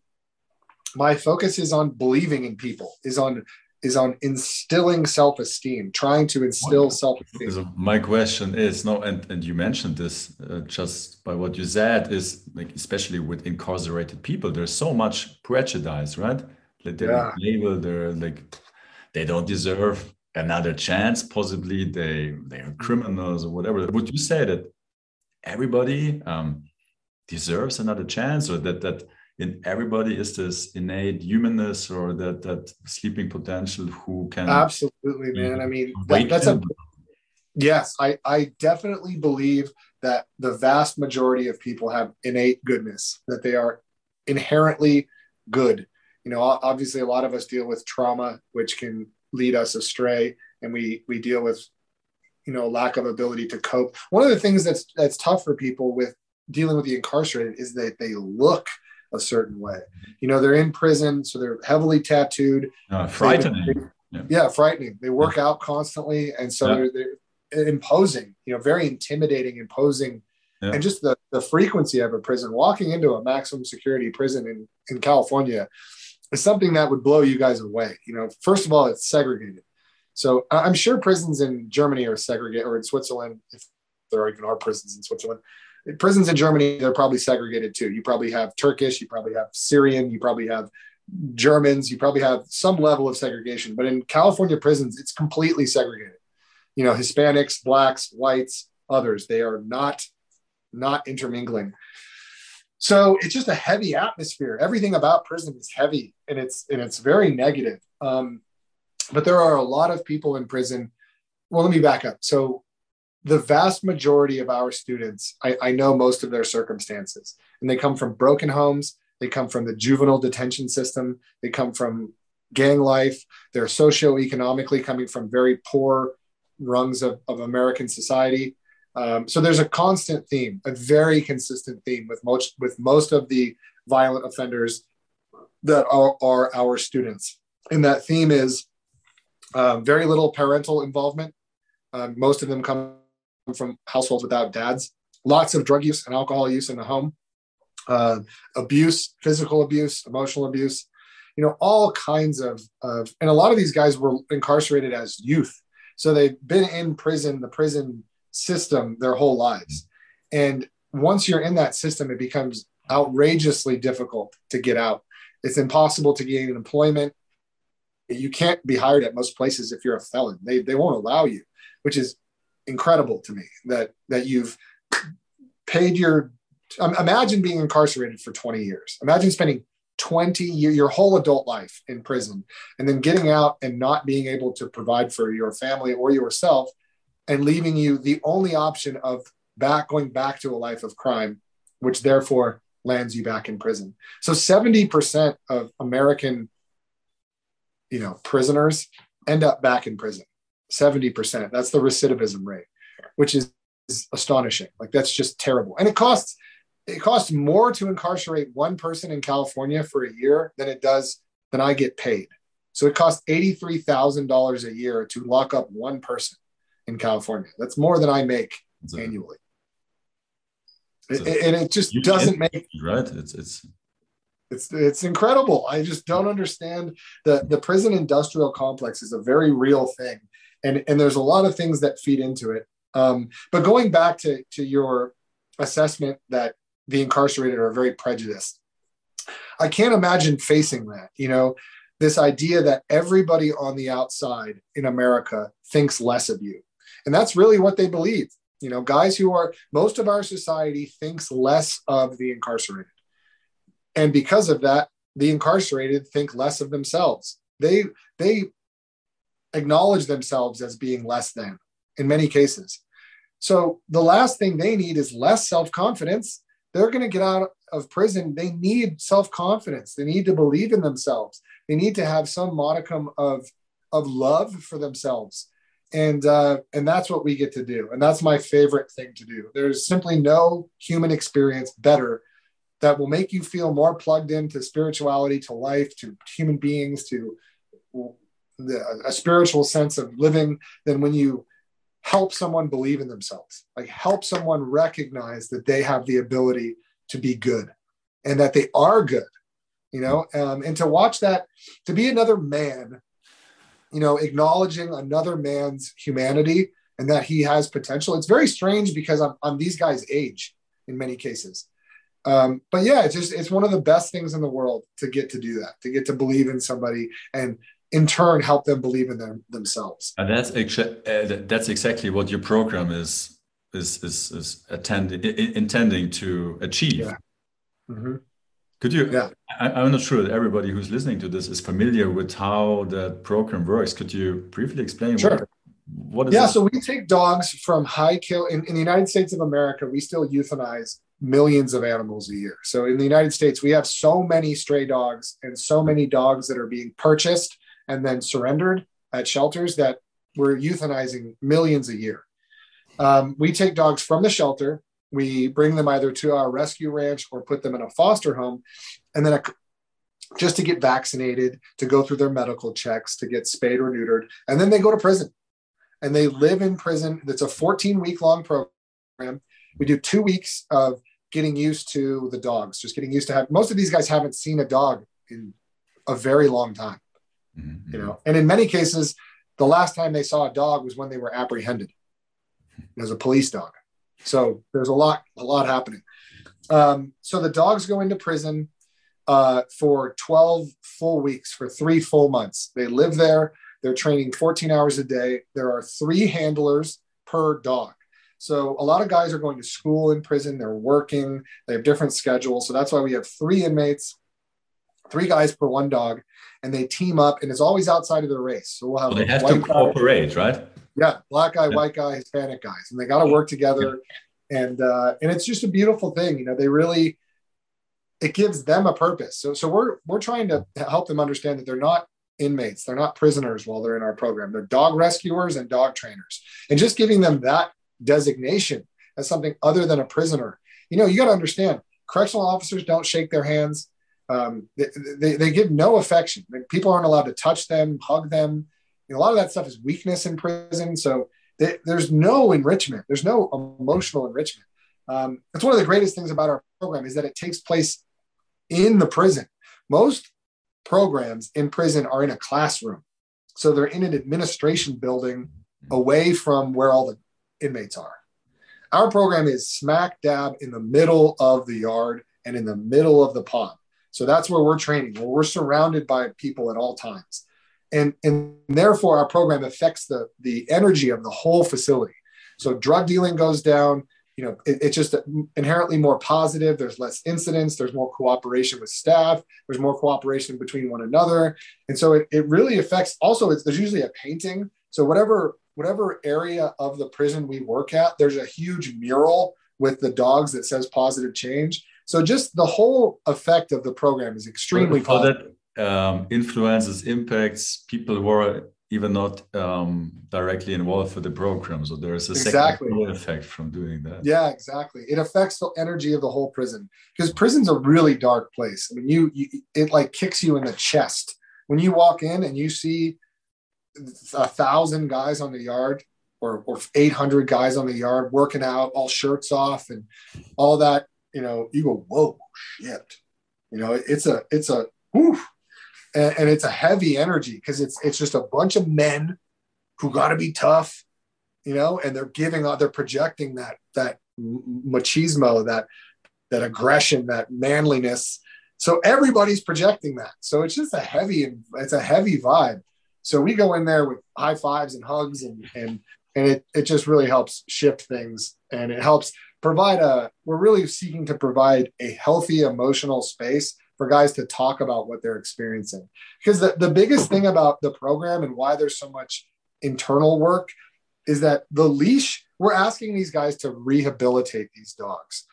my focus is on believing in people, is on is on instilling self-esteem, trying to instill self-esteem. So my question is no, and and you mentioned this uh, just by what you said is like especially with incarcerated people, there's so much prejudice, right? Like they're yeah. labeled, they're like they don't deserve another chance. Possibly they they are criminals or whatever. Would you say that everybody um, deserves another chance, or that that in everybody is this innate humanness or that that sleeping potential who can absolutely man. I mean that, that's a yes i i definitely believe that the vast majority of people have innate goodness that they are inherently good. You know obviously a lot of us deal with trauma which can lead us astray and we we deal with you know lack of ability to cope. One of the things that's that's tough for people with dealing with the incarcerated is that they look a certain way. You know, they're in prison, so they're heavily tattooed. Uh, frightening. They, yeah. yeah. frightening. They work yeah. out constantly, and so yeah. they're, they're, imposing. You know, very intimidating, imposing, and just the the frequency of a prison. Walking into a maximum security prison in in California is something that would blow you guys away. You know, first of all, it's segregated. So I'm sure prisons in Germany are segregated, or in Switzerland, if there even are prisons in Switzerland, prisons in Germany, they're probably segregated too. You probably have Turkish, you probably have Syrian, you probably have Germans, you probably have some level of segregation. But in California prisons, it's completely segregated. You know, Hispanics, blacks, whites, others, they are not not intermingling. So it's just a heavy atmosphere. Everything about prison is heavy and it's and it's very negative. Um, but there are a lot of people in prison. Well, let me back up. So the vast majority of our students, I, I, know most of their circumstances, and they come from broken homes. They come from the juvenile detention system. They come from gang life. They're socioeconomically coming from very poor rungs of, of American society. Um, so there's a constant theme, a very consistent theme with most with most of the violent offenders that are, are our students. And that theme is um, very little parental involvement. Um, most of them come from households without dads. Lots of drug use and alcohol use in the home, uh, abuse, physical abuse, emotional abuse, you know, all kinds of, of and a lot of these guys were incarcerated as youth. So they've been in prison, the prison system their whole lives. And once you're in that system, it becomes outrageously difficult to get out. It's impossible to gain employment. You can't be hired at most places if you're a felon. They, they won't allow you, which is incredible to me that that you've paid your imagine being incarcerated for 20 years. Imagine spending 20 year, your whole adult life in prison and then getting out and not being able to provide for your family or yourself and leaving you the only option of back going back to a life of crime which therefore lands you back in prison so 70% of american you know prisoners end up back in prison 70% that's the recidivism rate which is, is astonishing like that's just terrible and it costs it costs more to incarcerate one person in California for a year than it does than I get paid. So it costs $83,000 a year to lock up one person in California. That's more than I make annually. and it just doesn't make right. It's it's it's it's incredible. I just don't understand the the prison industrial complex is a very real thing, and and there's a lot of things that feed into it. Um, but going back to to your assessment that the incarcerated are very prejudiced. I can't imagine facing that, you know, this idea that everybody on the outside in America thinks less of you. And that's really what they believe. You know, guys who are most of our society thinks less of the incarcerated. And because of that, the incarcerated think less of themselves. They they acknowledge themselves as being less than in many cases. So the last thing they need is less self-confidence they're going to get out of prison. They need self confidence. They need to believe in themselves. They need to have some modicum of of love for themselves, and uh, and that's what we get to do. And that's my favorite thing to do. There's simply no human experience better that will make you feel more plugged into spirituality, to life, to human beings, to the, a spiritual sense of living than when you help someone believe in themselves, like help someone recognize that they have the ability to be good and that they are good, you know, um, and to watch that, to be another man, you know, acknowledging another man's humanity and that he has potential. It's very strange because I'm, I'm these guys' age in many cases. Um, but yeah, it's just it's one of the best things in the world to get to do that, to get to believe in somebody and in turn help them believe in them themselves. And that's uh, that's exactly what your program is is is, is attending intending to achieve. Yeah. Mm -hmm. Could you? Yeah. I, am not sure that everybody who's listening to this is familiar with how that program works. Could you briefly explain? Sure. What, what is? Yeah. So we take dogs from high kill in, in the United States of America. We still euthanize millions of animals a year. So in the United States, we have so many stray dogs and so many dogs that are being purchased and then surrendered at shelters that we're euthanizing millions a year. Um, we take dogs from the shelter, we bring them either to our rescue ranch or put them in a foster home, and then a, just to get vaccinated, to go through their medical checks, to get spayed or neutered, and then they go to prison. And they live in prison. It's a 14 week long program. We do two weeks of getting used to the dogs, just getting used to have most of these guys haven't seen a dog in a very long time. Mm-hmm. You know, and in many cases, the last time they saw a dog was when they were apprehended as a police dog. So there's a lot, a lot happening. Um, so the dogs go into prison uh, for 12 full weeks, for three full months. They live there. They're training 14 hours a day. There are three handlers per dog. So a lot of guys are going to school in prison. They're working. They have different schedules. So that's why we have three inmates, three guys per one dog and they team up, and it's always outside of the race. So we'll have. So they have to cooperate, right? Yeah, black guy, yeah. white guy, Hispanic guys, and they got to work together, and uh, and it's just a beautiful thing. You know, they really it gives them a purpose. So so we're we're trying to help them understand that they're not inmates, they're not prisoners while they're in our program. They're dog rescuers and dog trainers, and just giving them that designation as something other than a prisoner. You know, you got to understand correctional officers don't shake their hands um, they, they, they, give no affection. Like, people aren't allowed to touch them, hug them. You know, a lot of that stuff is weakness in prison. So they, there's no enrichment. There's no emotional enrichment. Um, that's one of the greatest things about our program is that it takes place in the prison. Most programs in prison are in a classroom. So they're in an administration building away from where all the inmates are. Our program is smack dab in the middle of the yard and in the middle of the pond. So that's where we're training, where we're surrounded by people at all times. And, and therefore, our program affects the, the energy of the whole facility. So drug dealing goes down, you know, it, it's just inherently more positive. There's less incidents. There's more cooperation with staff. There's more cooperation between one another. And so it, it really affects also, it's, there's usually a painting. So whatever, whatever area of the prison we work at, there's a huge mural with the dogs that says positive change. So just the whole effect of the program is extremely positive. that um, influences, impacts people who are even not um, directly involved with the program. So there is a exactly. second effect from doing that. Yeah, exactly. It affects the energy of the whole prison because prison's a really dark place. I mean, you, you it like kicks you in the chest when you walk in and you see a thousand guys on the yard or, or 800 guys on the yard working out, all shirts off and all that, you know, you go, whoa, shit. You know, it's a, it's a, and, and it's a heavy energy because it's it's just a bunch of men who got to be tough, you know, and they're giving out, they're projecting that that machismo, that that aggression, that manliness. So everybody's projecting that. So it's just a heavy, it's a heavy vibe. So we go in there with high fives and hugs and and and it it just really helps shift things and it helps provide a we're really seeking to provide a healthy emotional space for guys to talk about what they're experiencing. Because the, the biggest thing about the program and why there's so much internal work is that the leash, we're asking these guys to rehabilitate these dogs.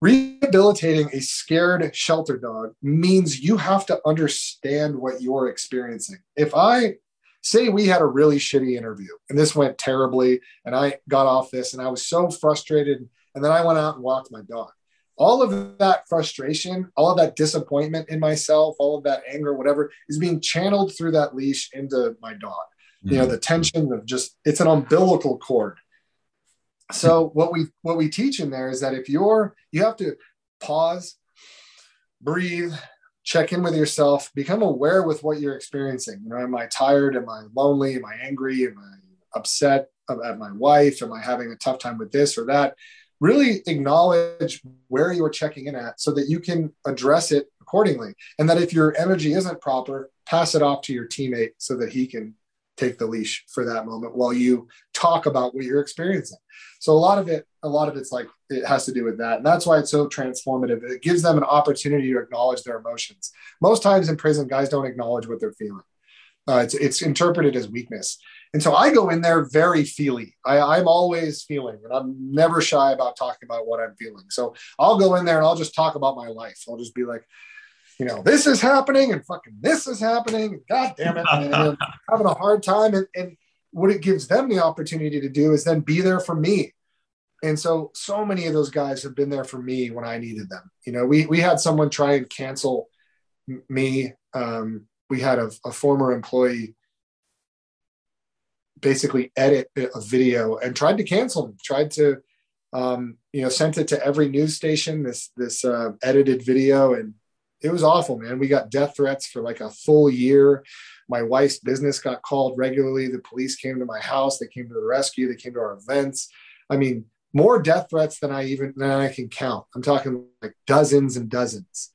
Rehabilitating a scared shelter dog means you have to understand what you're experiencing. If I say we had a really shitty interview and this went terribly, and I got off this and I was so frustrated, and then I went out and walked my dog all of that frustration, all of that disappointment in myself, all of that anger, whatever, is being channeled through that leash into my dog. Mm-hmm. You know, mm-hmm. the tension of just it's an umbilical cord. So what we what we teach in there is that if you're you have to pause, breathe, check in with yourself, become aware with what you're experiencing. You know, am I tired? Am I lonely? Am I angry? Am I upset at my wife? Am I having a tough time with this or that? really acknowledge where you're checking in at so that you can address it accordingly. And that if your energy isn't proper, pass it off to your teammate so that he can take the leash for that moment while you talk about what you're experiencing. So a lot of it, a lot of it's like it has to do with that. And that's why it's so transformative. It gives them an opportunity to acknowledge their emotions. Most times in prison, guys don't acknowledge what they're feeling. Uh, it's, it's interpreted as weakness. And so I go in there very feely. I, am always feeling, and I'm never shy about talking about what I'm feeling. So I'll go in there and I'll just talk about my life. I'll just be like, you know, this is happening and fucking this is happening. God damn it. And having a hard time. And, and what it gives them the opportunity to do is then be there for me. And so, so many of those guys have been there for me when I needed them. You know, we, we had someone try and cancel me. Um, we had a, a former employee basically edit a video and tried to cancel him, tried to, um, you know, sent it to every news station, this, this uh, edited video. And it was awful, man. We got death threats for like a full year. My wife's business got called regularly. The police came to my house. They came to the rescue. They came to our events. I mean, more death threats than I even than I can count. I'm talking like dozens and dozens.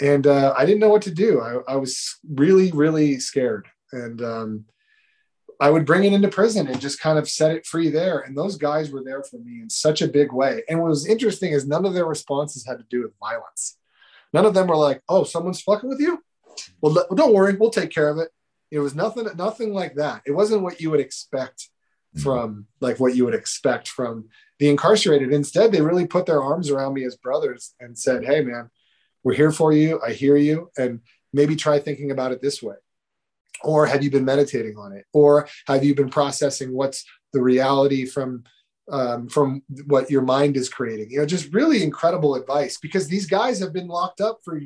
And uh, I didn't know what to do. I, I was really, really scared. And um, I would bring it into prison and just kind of set it free there. And those guys were there for me in such a big way. And what was interesting is none of their responses had to do with violence. None of them were like, "Oh, someone's fucking with you." Well, don't worry, we'll take care of it. It was nothing, nothing like that. It wasn't what you would expect mm-hmm. from, like what you would expect from the incarcerated. Instead, they really put their arms around me as brothers and said, "Hey, man, we're here for you. I hear you, and maybe try thinking about it this way." or have you been meditating on it or have you been processing what's the reality from um, from what your mind is creating. You know just really incredible advice because these guys have been locked up for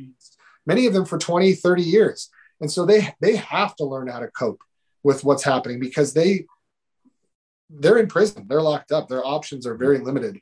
many of them for 20 30 years. And so they they have to learn how to cope with what's happening because they they're in prison. They're locked up. Their options are very limited.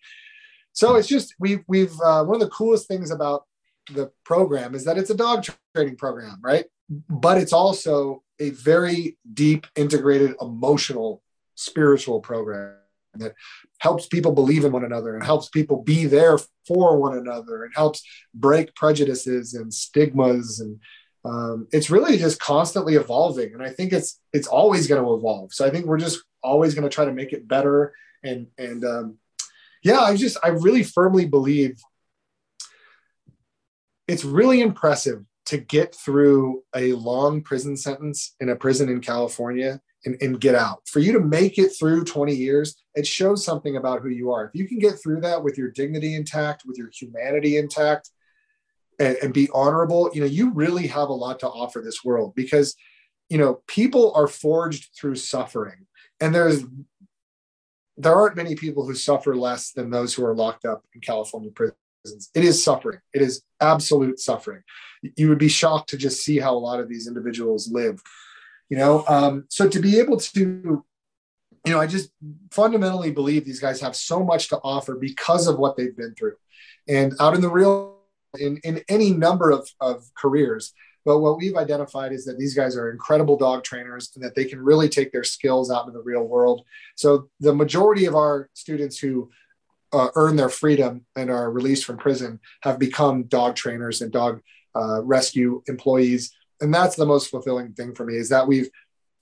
So it's just we've we've uh, one of the coolest things about the program is that it's a dog training program, right? But it's also a very deep, integrated, emotional, spiritual program that helps people believe in one another and helps people be there for one another and helps break prejudices and stigmas and um, it's really just constantly evolving. And i think it's it's always going to evolve. So i think we're just always going to try to make it better. And and um, yeah i just i really firmly believe it's really impressive to get through a long prison sentence in a prison in california and, and get out. For you to make it through 20 years it shows something about who you are. If you can get through that with your dignity intact with your humanity intact and, and be honorable you know you really have a lot to offer this world because you know people are forged through suffering. And there's there aren't many people who suffer less than those who are locked up in california prisons. It is suffering. It is absolute suffering. You would be shocked to just see how a lot of these individuals live you know um, so to be able to you know i just fundamentally believe these guys have so much to offer because of what they've been through. And out in the real in, in any number of, of careers but what we've identified is that these guys are incredible dog trainers and that they can really take their skills out into the real world. So the majority of our students who uh, earn their freedom and are released from prison have become dog trainers and dog uh, rescue employees and that's the most fulfilling thing for me is that we've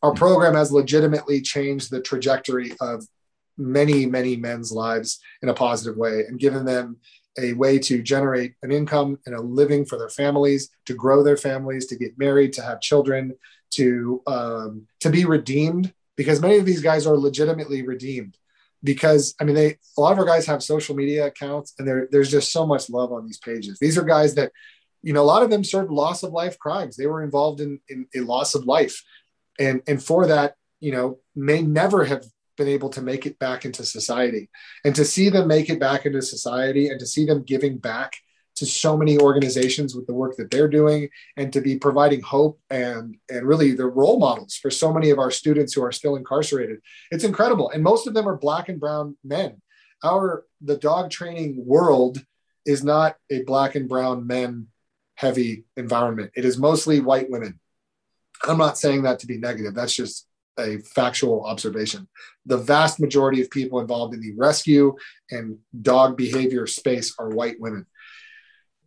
our program has legitimately changed the trajectory of many many men's lives in a positive way and given them a way to generate an income and a living for their families to grow their families to get married to have children to um, to be redeemed because many of these guys are legitimately redeemed because i mean they a lot of our guys have social media accounts and there's just so much love on these pages. These are guys that you know, a lot of them served loss of life crimes. They were involved in, in a loss of life. And, and for that, you know, may never have been able to make it back into society. And to see them make it back into society and to see them giving back to so many organizations with the work that they're doing and to be providing hope and and really the role models for so many of our students who are still incarcerated it's incredible and most of them are black and brown men our the dog training world is not a black and brown men heavy environment. It is mostly white women. I'm not saying that to be negative. That's just a factual observation. The vast majority of people involved in the rescue and dog behavior space are white women.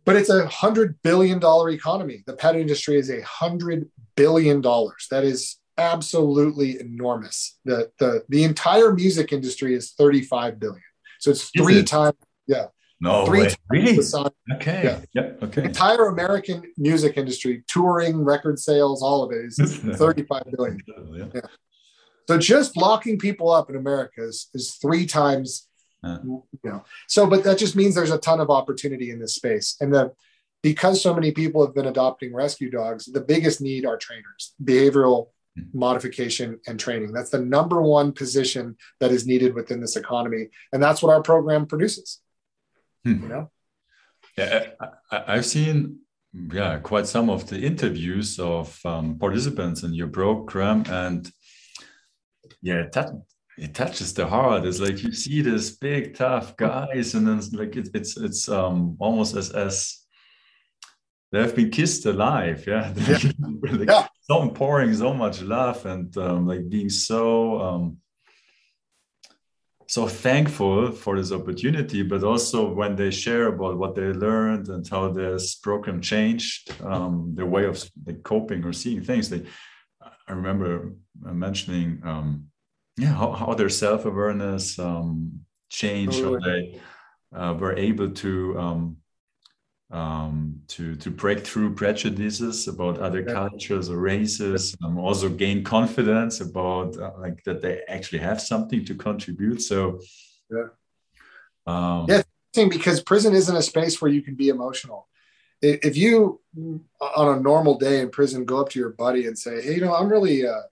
But it's a hundred billion dollar economy. The pet industry is a hundred billion dollars. That is absolutely enormous. The, the the entire music industry is 35 billion. So it's three times, yeah, no three way. Really? Okay. Yeah. Yep. Okay. The entire American music industry, touring, record sales, all of it is 35 billion. Yeah. yeah. So just locking people up in America is, is three times, uh. you know. So, but that just means there's a ton of opportunity in this space, and the because so many people have been adopting rescue dogs, the biggest need are trainers, behavioral hmm. modification and training. That's the number one position that is needed within this economy, and that's what our program produces. Hmm. You know? Yeah, I, have seen yeah quite some of the interviews of um, participants in your program, and yeah, that it touches the heart. It's like you see this big tough guys, and then it's like it, it's it's um almost as as they have been kissed alive. Yeah, yeah. like, yeah. so pouring so much love and um, like being so um, so thankful for this opportunity, but also when they share about what they learned and how this program changed um, their way of like, coping or seeing things. They, I remember mentioning, um, yeah, how, how their self awareness um, changed, oh, how they uh, were able to um, to to break through prejudices about other yeah. cultures or races um, also gain confidence about uh, like that they actually have something to contribute. So yeah. um, yeah because prison isn't a space where you can be emotional. If you on a normal day in prison go up to your buddy and say hey you know i'm really uh,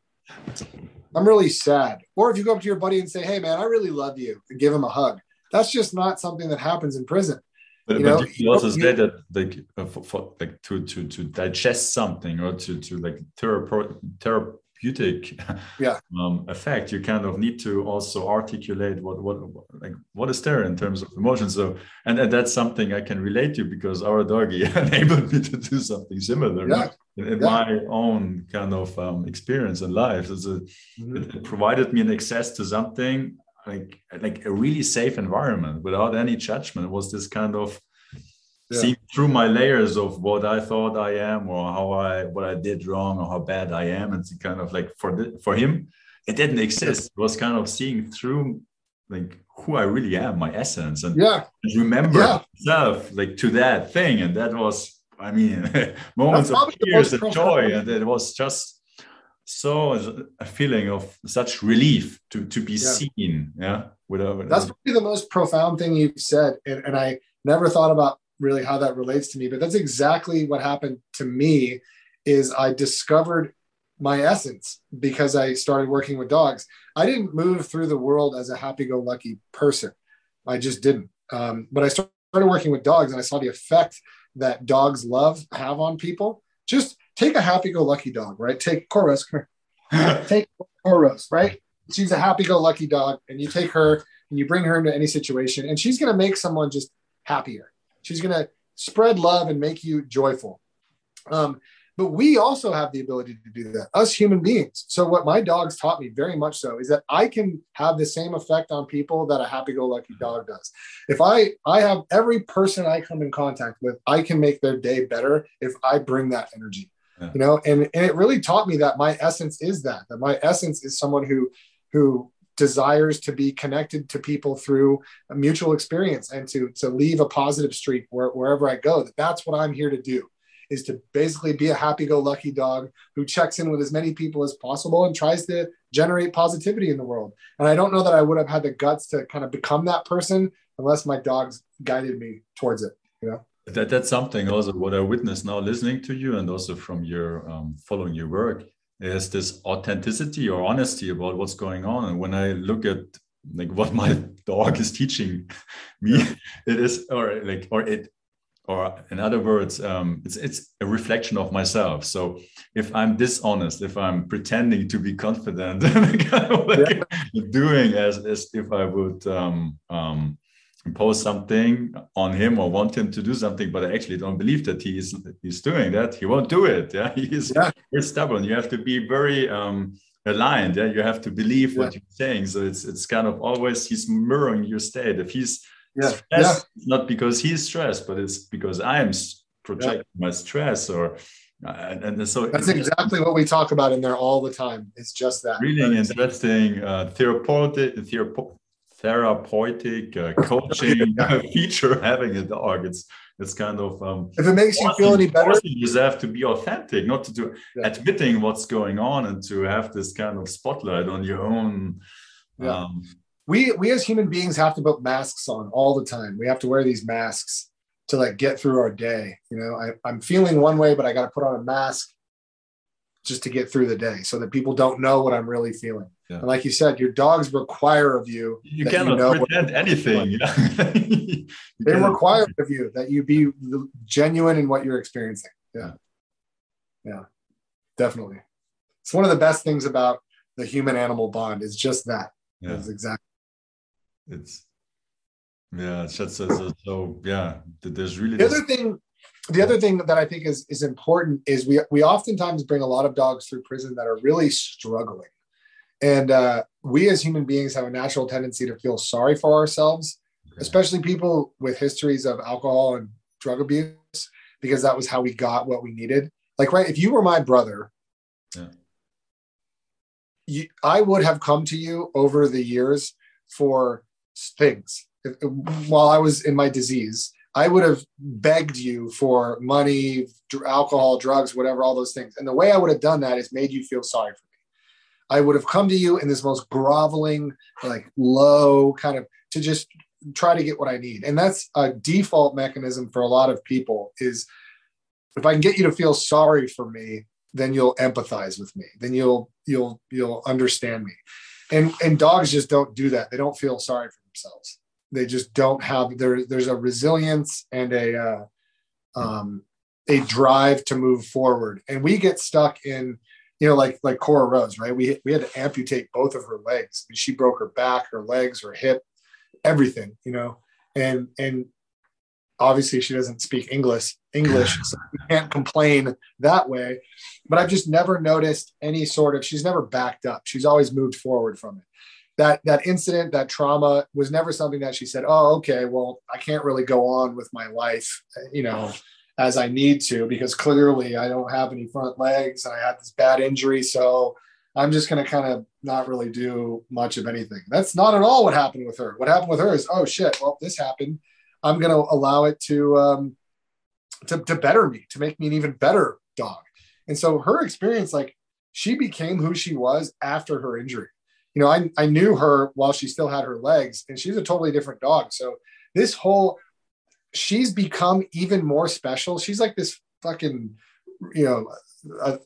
i'm really sad. Or if you go up to your buddy and say hey man i really love you and give him a hug. That's just not something that happens in prison but, you, but you also say that like uh, for, for, like to to to digest something or to to like therape- therapeutic yeah. um, effect. You kind of need to also articulate what what like what is there in terms of emotion. So and, and that's something I can relate to because our doggy enabled me to do something similar. Yeah. In, in Yeah. my own kind of um, experience in life, it's a, Mhm. it, it provided me an access to something like like a really safe environment without any judgment. Was this kind of Yeah. seeing through my layers of what I thought I am or how I what I did wrong or how bad I am. And it's kind of like for the, for him, it didn't exist. It was kind of seeing through like who I really am, my essence, and Yeah. remember Yeah. myself like to that thing. And that was, I mean, moments of tears and joy. And it was just so a feeling of such relief to to be Yeah. seen. Yeah. Without That's probably the most profound thing you've said. And, and I never thought about really how that relates to me, but that's exactly what happened to me is I discovered my essence because I started working with dogs. I didn't move through the world as a happy-go-lucky person. I just didn't. Um, but I started working with dogs and I saw the effect that dogs love have on people. Just take a happy-go-lucky dog, right? Take here take Cora Rose, right? She's a happy-go-lucky dog, and you take her and you bring her into any situation, and she's going to make someone just happier. She's going to spread love and make you joyful. Um, but we also have the ability to do that, us human beings. So what my dogs taught me very much so is that I can have the same effect on people that a happy-go-lucky dog does. If I I have every person I come in contact with, I can make their day better if I bring that energy Yeah. you know and, and it really taught me that my essence is that that my essence is someone who who desires to be connected to people through a mutual experience and to to leave a positive streak where, wherever i go that that's what i'm here to do is to basically be a happy-go-lucky dog who checks in with as many people as possible and tries to generate positivity in the world and i don't know that i would have had the guts to kind of become that person unless my dogs guided me towards it you know that that's something also what I witness now listening to you and also from your um, following your work is this authenticity or honesty about what's going on. And when I look at like what my dog is teaching me, it is or like or it or in other words, um, it's it's a reflection of myself. So if I'm dishonest, if I'm pretending to be confident, kind of like doing as as if I would um, um, impose something on him or want him to do something, but I actually don't believe that he's he's doing that. He won't do it. Yeah, he's Yeah. very stubborn. You have to be very um, aligned. Yeah, you have to believe what you're saying. So it's it's kind of always he's mirroring your state. If he's yeah stressed, it's not because he's stressed, but it's because I'm projecting my stress or uh, and, and so That's it's exactly what we talk about in there all the time. It's just that. really interesting uh, therapeutic therapo- therapeutic uh, coaching feature having a dog. It's it's kind of um, If it makes you feel any better, forcing yourself to be authentic, not to do Yeah. admitting what's going on and to have this kind of spotlight on your own. Yeah. Um, we we as human beings have to put masks on all the time. We have to wear these masks to like get through our day. You know, I, I'm feeling one way, but I got to put on a mask just to get through the day so that people don't know what I'm really feeling. Yeah. And like you said, your dogs require of you you cannot know pretend anything. You they cannot- require of you that you be genuine in what you're experiencing. Yeah. Yeah. Definitely. It's one of the best things about the human animal bond is just that. Yeah. Exactly It's yeah, it's just so, so, so yeah. There's really the this, other thing the other thing that i think is is important is we we oftentimes bring a lot of dogs through prison that are really struggling and uh, we as human beings have a natural tendency to feel sorry for ourselves especially people with histories of alcohol and drug abuse because that was how we got what we needed like right if you were my brother Yeah. you, i would have come to you over the years for things If- while i was in my disease I would have begged you for money, alcohol, drugs, whatever, all those things. And the way I would have done that is made you feel sorry for. I would have come to you in this most groveling, like low kind of to just try to get what I need. And that's a default mechanism for a lot of people is if I can get you to feel sorry for me, then you'll empathize with me. Then you'll you'll you'll understand me. And and dogs just don't do that. They don't feel sorry for themselves they just don't have there there's a resilience and a uh, um, a drive to move forward and we get stuck in you know, like like Cora Rose, right? We we had to amputate both of her legs. I mean, she broke her back, her legs, her hip, everything, you know. And and obviously she doesn't speak English, English, so we can't complain that way. But I've just never noticed any sort of she's never backed up. She's always moved forward from it. That that incident, that trauma was never something that she said, "Oh, okay, well, I can't really go on with my life, you know, as I need to because clearly I don't have any front legs and I had this bad injury, so I'm just going to kind of not really do much of anything." That's not at all what happened with her. What happened with her is, "Oh shit, well, this happened. I'm going to allow it to um to to better me, to make me an even better dog." And so her experience, like she became who she was after her injury. You know, I, I knew her while she still had her legs, and she's a totally different dog. So this whole, she's become even more special. She's like this fucking, you know, a,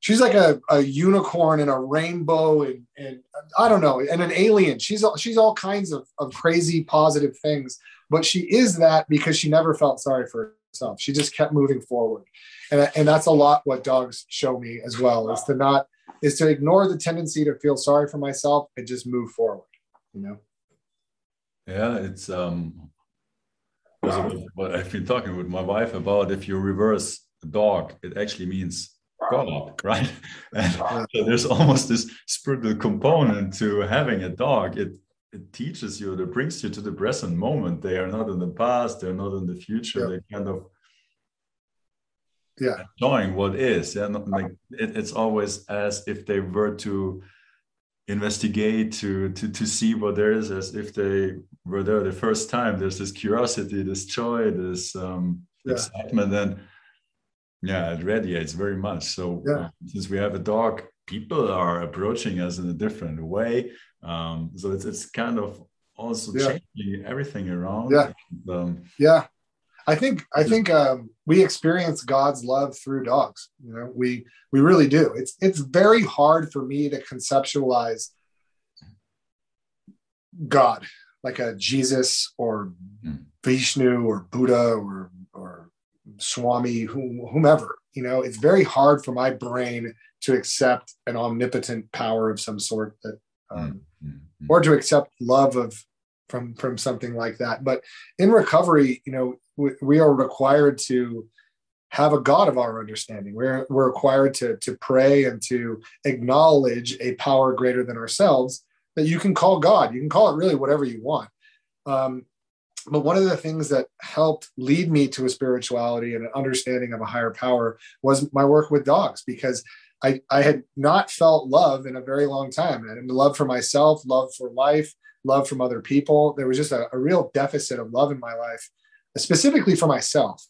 she's like a, a unicorn and a rainbow and, and I don't know, and an alien. She's she's all kinds of, of crazy positive things, but she is that because she never felt sorry for herself. She just kept moving forward and, and that's a lot what dogs show me as well is to not is to ignore the tendency to feel sorry for myself and just move forward you know yeah it's um what i've been talking with my wife about if you reverse a dog it actually means god right? And so there's almost this spiritual component to having a dog. It it teaches you it brings you to the present moment. They are not in the past they're not in the future. Yeah. they kind of yeah. knowing what is. Yeah not like it, it's always as if they were to investigate to to to see what there is as if they were there the first time there's this curiosity this joy this um yeah. excitement and yeah it radiates very much so yeah. uh, since we have a dog people are approaching us in a different way um so it's it's kind of also yeah. changing everything around yeah um, yeah I think I think um, we experience God's love through dogs. You know, we we really do. It's it's very hard for me to conceptualize God like a Jesus or hmm. Vishnu or Buddha or or Swami, whomever. You know, it's very hard for my brain to accept an omnipotent power of some sort that, um, mm-hmm. or to accept love of from from something like that. But in recovery, you know, we, we are required to have a God of our understanding. We're, we're required to, to pray and to acknowledge a power greater than ourselves that you can call God. You can call it really whatever you want. Um, but one of the things that helped lead me to a spirituality and an understanding of a higher power was my work with dogs because I, I had not felt love in a very long time. And love for myself, love for life, love from other people. There was just a, a real deficit of love in my life specifically for myself.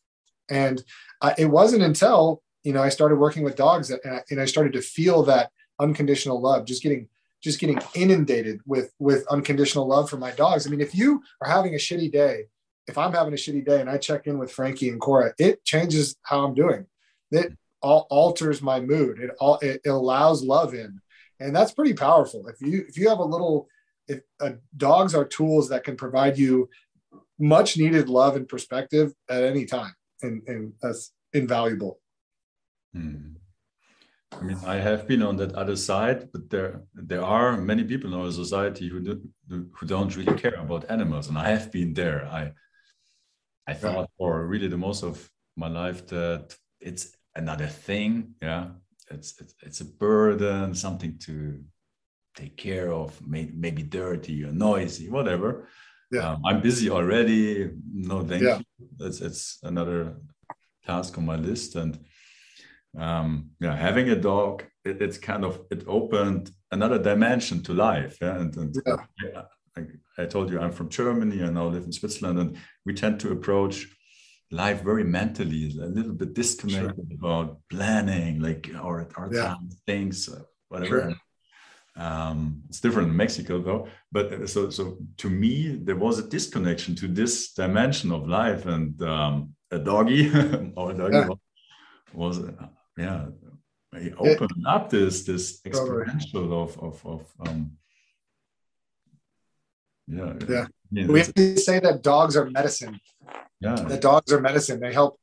And uh, it wasn't until you know I started working with dogs that, and, I, and I started to feel that unconditional love, just getting just getting inundated with with unconditional love for my dogs. I mean, if you are having a shitty day, if I'm having a shitty day and I check in with Frankie and Cora, it changes how I'm doing. It all alters my mood. It all it, it allows love in, and that's pretty powerful. If you if you have a little if uh, dogs are tools that can provide you much needed love and perspective at any time and, and that's invaluable. Hmm. i mean i have been on that other side but there there are many people in our society who do, who don't really care about animals and i have been there. I i thought for really the most of my life that it's another thing yeah? It's it's, it's a burden something to take care of maybe, maybe dirty or noisy whatever yeah. Um, I'm busy already. No, thank yeah. you. It's it's another task on my list, and um, yeah, having a dog, it, it's kind of it opened another dimension to life. Yeah, and, and yeah. I, I told you I'm from Germany. I now live in Switzerland, and we tend to approach life very mentally, a little bit disconnected sure. about planning, like our our yeah. things, uh, whatever. Sure. Um, it's different in Mexico though. But uh, so, so to me, there was a disconnection to this dimension of life, and um, a doggy or a doggy yeah. was, uh, yeah, he opened yeah. up this this experiential of of of um, yeah yeah. we have to say that dogs are medicine. Yeah, that dogs are medicine. They help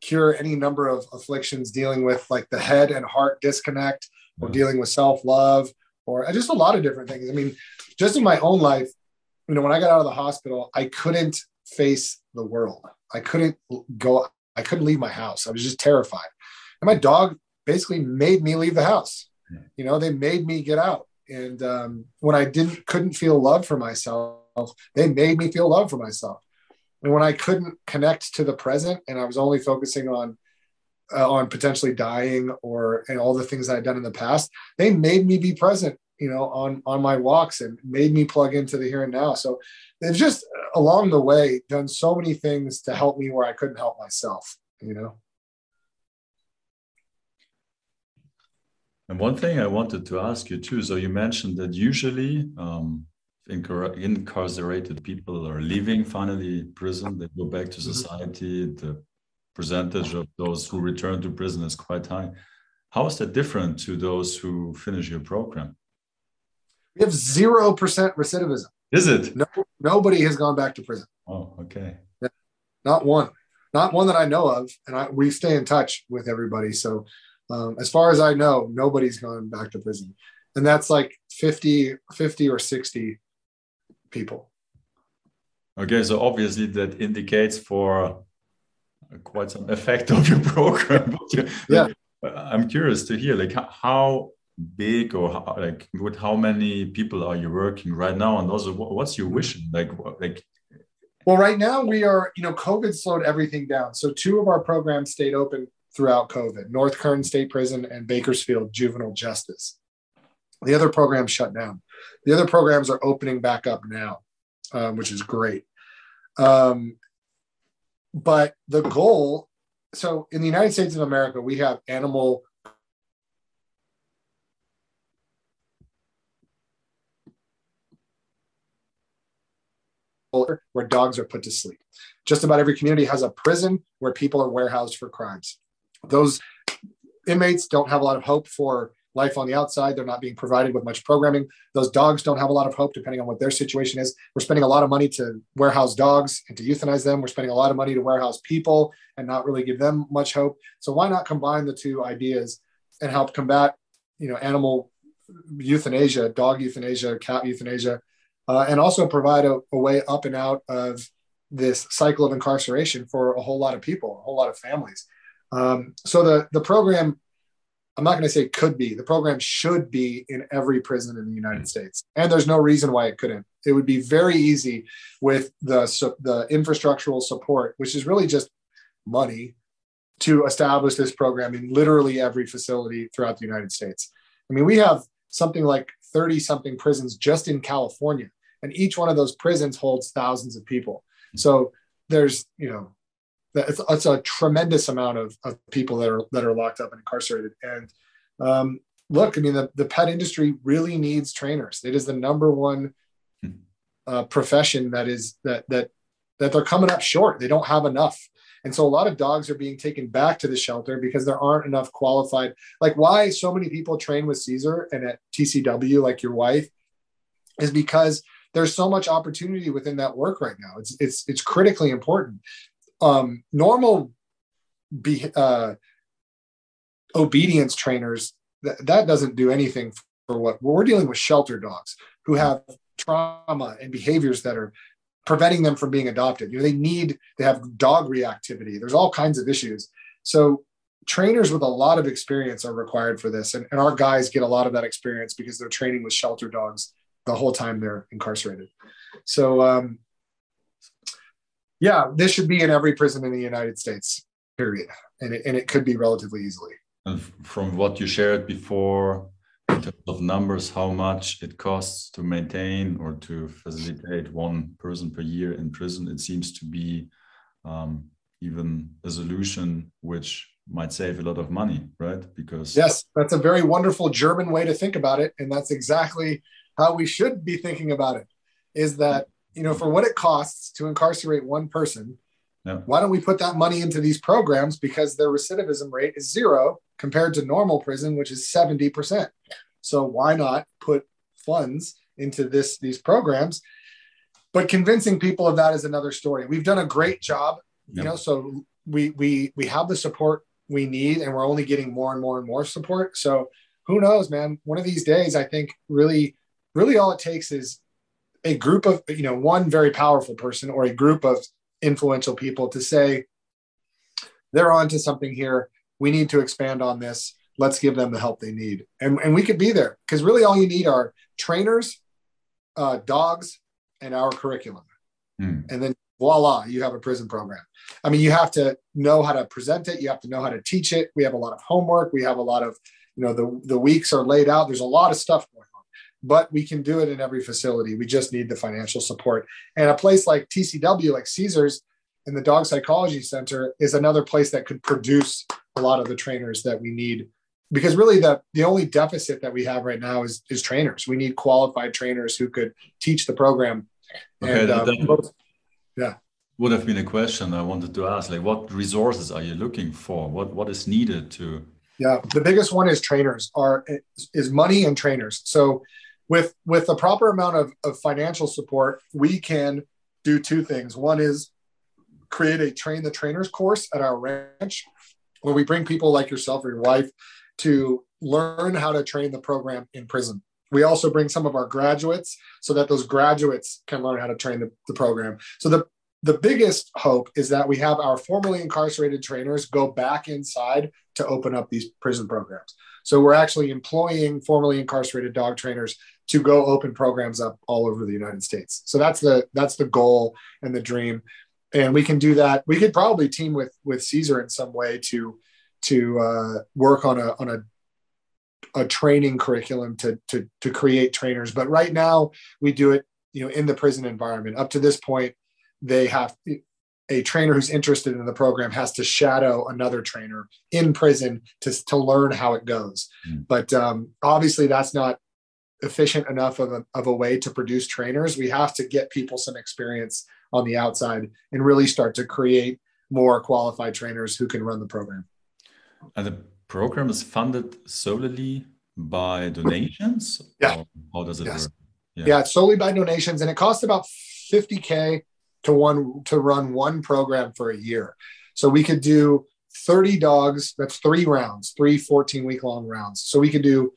cure any number of afflictions dealing with like the head and heart disconnect or dealing with self-love or just a lot of different things. I mean, just in my own life, you know, when I got out of the hospital, I couldn't face the world. I couldn't go, I couldn't leave my house. I was just terrified. And my dog basically made me leave the house. You know, they made me get out. And um, when I didn't couldn't feel love for myself, they made me feel love for myself. And when I couldn't connect to the present and I was only focusing on uh, on potentially dying or and all the things I'd done in the past, they made me be present, you know, on on my walks and made me plug into the here and now. So they've just along the way done so many things to help me where I couldn't help myself, you know. And one thing I wanted to ask you too. So you mentioned that usually um, incarcerated people are leaving finally prison. They go back to mm-hmm. society. The percentage of those who return to prison is quite high. How is that different to those who finish your program? We have zero percent recidivism. Is it? No, nobody has gone back to prison. Oh, okay. Not one, not one that I know of, and I, we stay in touch with everybody. So, um, as far as I know, nobody's gone back to prison, and that's like 50, 50 or sixty people. Okay, so obviously that indicates for quite some effect of your program. yeah, I'm curious to hear like how big or how, like with how many people are you working right now, and also what's your vision like like. Well, right now we are, you know, COVID slowed everything down. So two of our programs stayed open throughout COVID: North Kern State Prison and Bakersfield Juvenile Justice. The other programs shut down. The other programs are opening back up now, um, which is great. Um, but the goal so in the United States of America, we have animal where dogs are put to sleep. Just about every community has a prison where people are warehoused for crimes. Those inmates don't have a lot of hope for life on the outside. They're not being provided with much programming. Those dogs don't have a lot of hope, depending on what their situation is. We're spending a lot of money to warehouse dogs and to euthanize them. We're spending a lot of money to warehouse people and not really give them much hope. So why not combine the two ideas and help combat, you know, animal euthanasia, dog euthanasia, cat euthanasia, uh, and also provide a, a way up and out of this cycle of incarceration for a whole lot of people, a whole lot of families. Um, so the the program I'm not going to say could be. The program should be in every prison in the United mm. States, and there's no reason why it couldn't. It would be very easy with the the infrastructural support, which is really just money, to establish this program in literally every facility throughout the United States. I mean, we have something like 30 something prisons just in California, and each one of those prisons holds thousands of people. Mm. So there's you know it's, it's a tremendous amount of, of people that are that are locked up and incarcerated. And um, look, I mean, the, the pet industry really needs trainers. It is the number one hmm. uh, profession that is that that that they're coming up short. They don't have enough. And so a lot of dogs are being taken back to the shelter because there aren't enough qualified. Like why so many people train with Cesar and at TCW, like your wife, is because there's so much opportunity within that work right now. It's it's it's critically important um, normal be, uh, obedience trainers that, that doesn't do anything for what we're dealing with shelter dogs who have trauma and behaviors that are preventing them from being adopted. You know they need they have dog reactivity. There's all kinds of issues. So trainers with a lot of experience are required for this and, and our guys get a lot of that experience because they're training with shelter dogs the whole time they're incarcerated. So um, yeah, this should be in every prison in the United States, period. And it, and it could be relatively easily. And from what you shared before, in terms of numbers, how much it costs to maintain or to facilitate one person per year in prison, it seems to be um, even a solution which might save a lot of money, right? Because yes, that's a very wonderful German way to think about it, and that's exactly how we should be thinking about it. Is that you know, for what it costs to incarcerate one person, why don't we put that money into these programs because their recidivism rate is zero compared to normal prison, which is 70%. So why not put funds into this these programs? But convincing people of that is another story. We've done a great job, you know, so we we we have the support we need, and we're only getting more and more and more support. So who knows, man? One of these days, I think really, really all it takes is a group of you know one very powerful person or a group of influential people to say they're onto something here. We need to expand on this. Let's give them the help they need, and and we could be there because really all you need are trainers, uh, dogs, and our curriculum, mm. and then voila, you have a prison program. I mean, you have to know how to present it. You have to know how to teach it. We have a lot of homework. We have a lot of, you know, the, the weeks are laid out. There's a lot of stuff going on, but we can do it in every facility. We just need the financial support. And a place like TCW, like Cesar's and the Dog Psychology Center is another place that could produce a lot of the trainers that we need. Because really the, the only deficit that we have right now is, is trainers. We need qualified trainers who could teach the program. Okay, and, um, yeah would have been a question I wanted to ask. Like, what resources are you looking for? What what is needed to? Yeah, the biggest one is trainers. Are is money and trainers. So, with with the proper amount of, of financial support, we can do two things. One is create a train the trainers course at our ranch, where we bring people like yourself or your wife to learn how to train the program in prison. We also bring some of our graduates so that those graduates can learn how to train the, the program. So the the biggest hope is that we have our formerly incarcerated trainers go back inside to open up these prison programs. So we're actually employing formerly incarcerated dog trainers to go open programs up all over the United States. So that's the that's the goal and the dream. And we can do that. We could probably team with with Cesar in some way to to uh, work on a on a a training curriculum to to to create trainers. But right now we do it, you know, in the prison environment. Up to this point, they have a trainer who's interested in the program has to shadow another trainer in prison to, to learn how it goes. Mm. But um, obviously, that's not efficient enough of a, of a way to produce trainers. We have to get people some experience on the outside and really start to create more qualified trainers who can run the program. And the program is funded solely by donations? Yeah. How does it yes. work? Yeah. yeah, solely by donations. And it costs about 50K to one to run one program for a year. So we could do 30 dogs, that's three rounds, three 14 week long rounds. So we could do,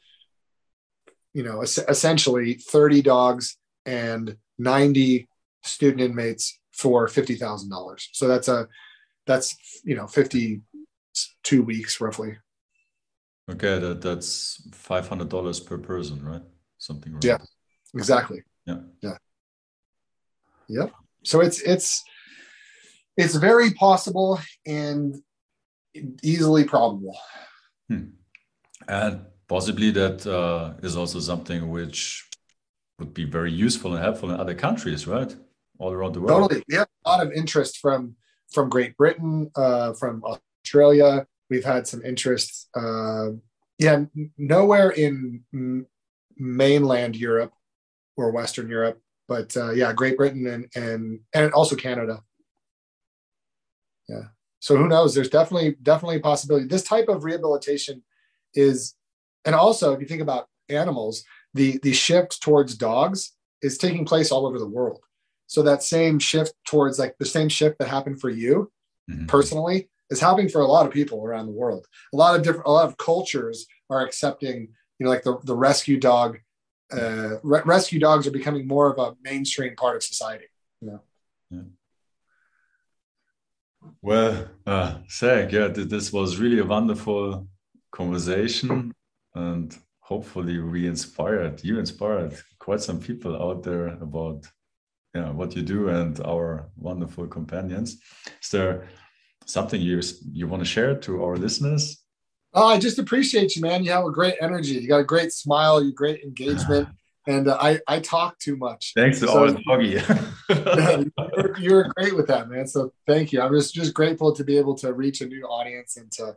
you know, essentially 30 dogs and 90 student inmates for $50,000. So that's a, that's, you know, 52 weeks roughly. Okay. That that's $500 per person, right? Something. Right. Yeah, exactly. Yeah. Yeah. Yep so it's it's it's very possible and easily probable. Hmm. And possibly that uh, is also something which would be very useful and helpful in other countries, right? All around the world. Totally. Yeah. A lot of interest from from Great Britain, uh, from Australia. We've had some interest. Uh, yeah, nowhere in mainland Europe or Western Europe but uh, yeah, Great Britain and and and also Canada. Yeah. So who knows? There's definitely definitely a possibility. This type of rehabilitation is, and also if you think about animals, the the shift towards dogs is taking place all over the world. So that same shift towards like the same shift that happened for you mm-hmm. personally is happening for a lot of people around the world. A lot of different, a lot of cultures are accepting, you know, like the, the rescue dog uh, re- rescue dogs are becoming more of a mainstream part of society. You know? yeah. Well, uh, Zach, yeah, th- this was really a wonderful conversation, and hopefully we inspired you inspired quite some people out there about yeah what you do and our wonderful companions. Is there something you you want to share to our listeners? Oh, I just appreciate you, man. You have a great energy. You got a great smile. You great engagement. And uh, I, I talk too much. Thanks to so, all doggy. yeah, you're, you're, great with that, man. So thank you. I'm just, just grateful to be able to reach a new audience and to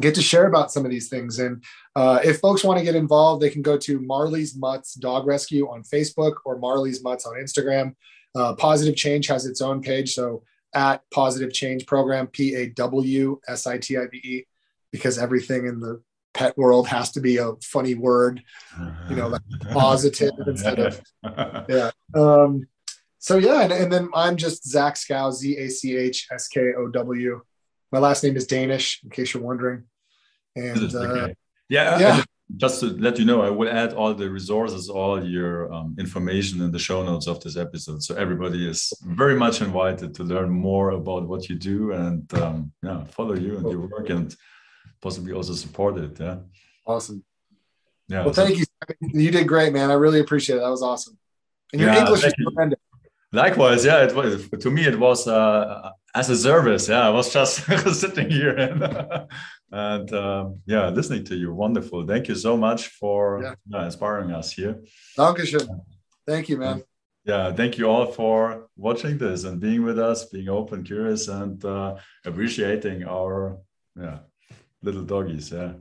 get to share about some of these things. And uh, if folks want to get involved, they can go to Marley's Mutts Dog Rescue on Facebook or Marley's Mutts on Instagram. Uh, Pawsitive Change has its own page. So at Pawsitive Change Program, P A W S I T I V E because everything in the pet world has to be a funny word, you know, like positive instead of yeah. Um, so yeah, and, and then I'm just Zach Skow, Z A C H S K O W. My last name is Danish, in case you're wondering. And uh, yeah, yeah. just to let you know, I will add all the resources, all your um, information in the show notes of this episode. So everybody is very much invited to learn more about what you do and um, yeah, follow you and your work and possibly also support it. Yeah. Awesome. Yeah. Well, thank you. You did great, man. I really appreciate it. That was awesome. And your Yeah, English is tremendous. Likewise, yeah. It was to me. It was uh, as a service. Yeah, I was just sitting here and, and um, yeah, listening to you. Wonderful. Thank you so much for Yeah. yeah, inspiring us here. Dankeschön. Thank you, man. Yeah, thank you all for watching this and being with us, being open, curious, and uh, appreciating our yeah little doggies. Yeah.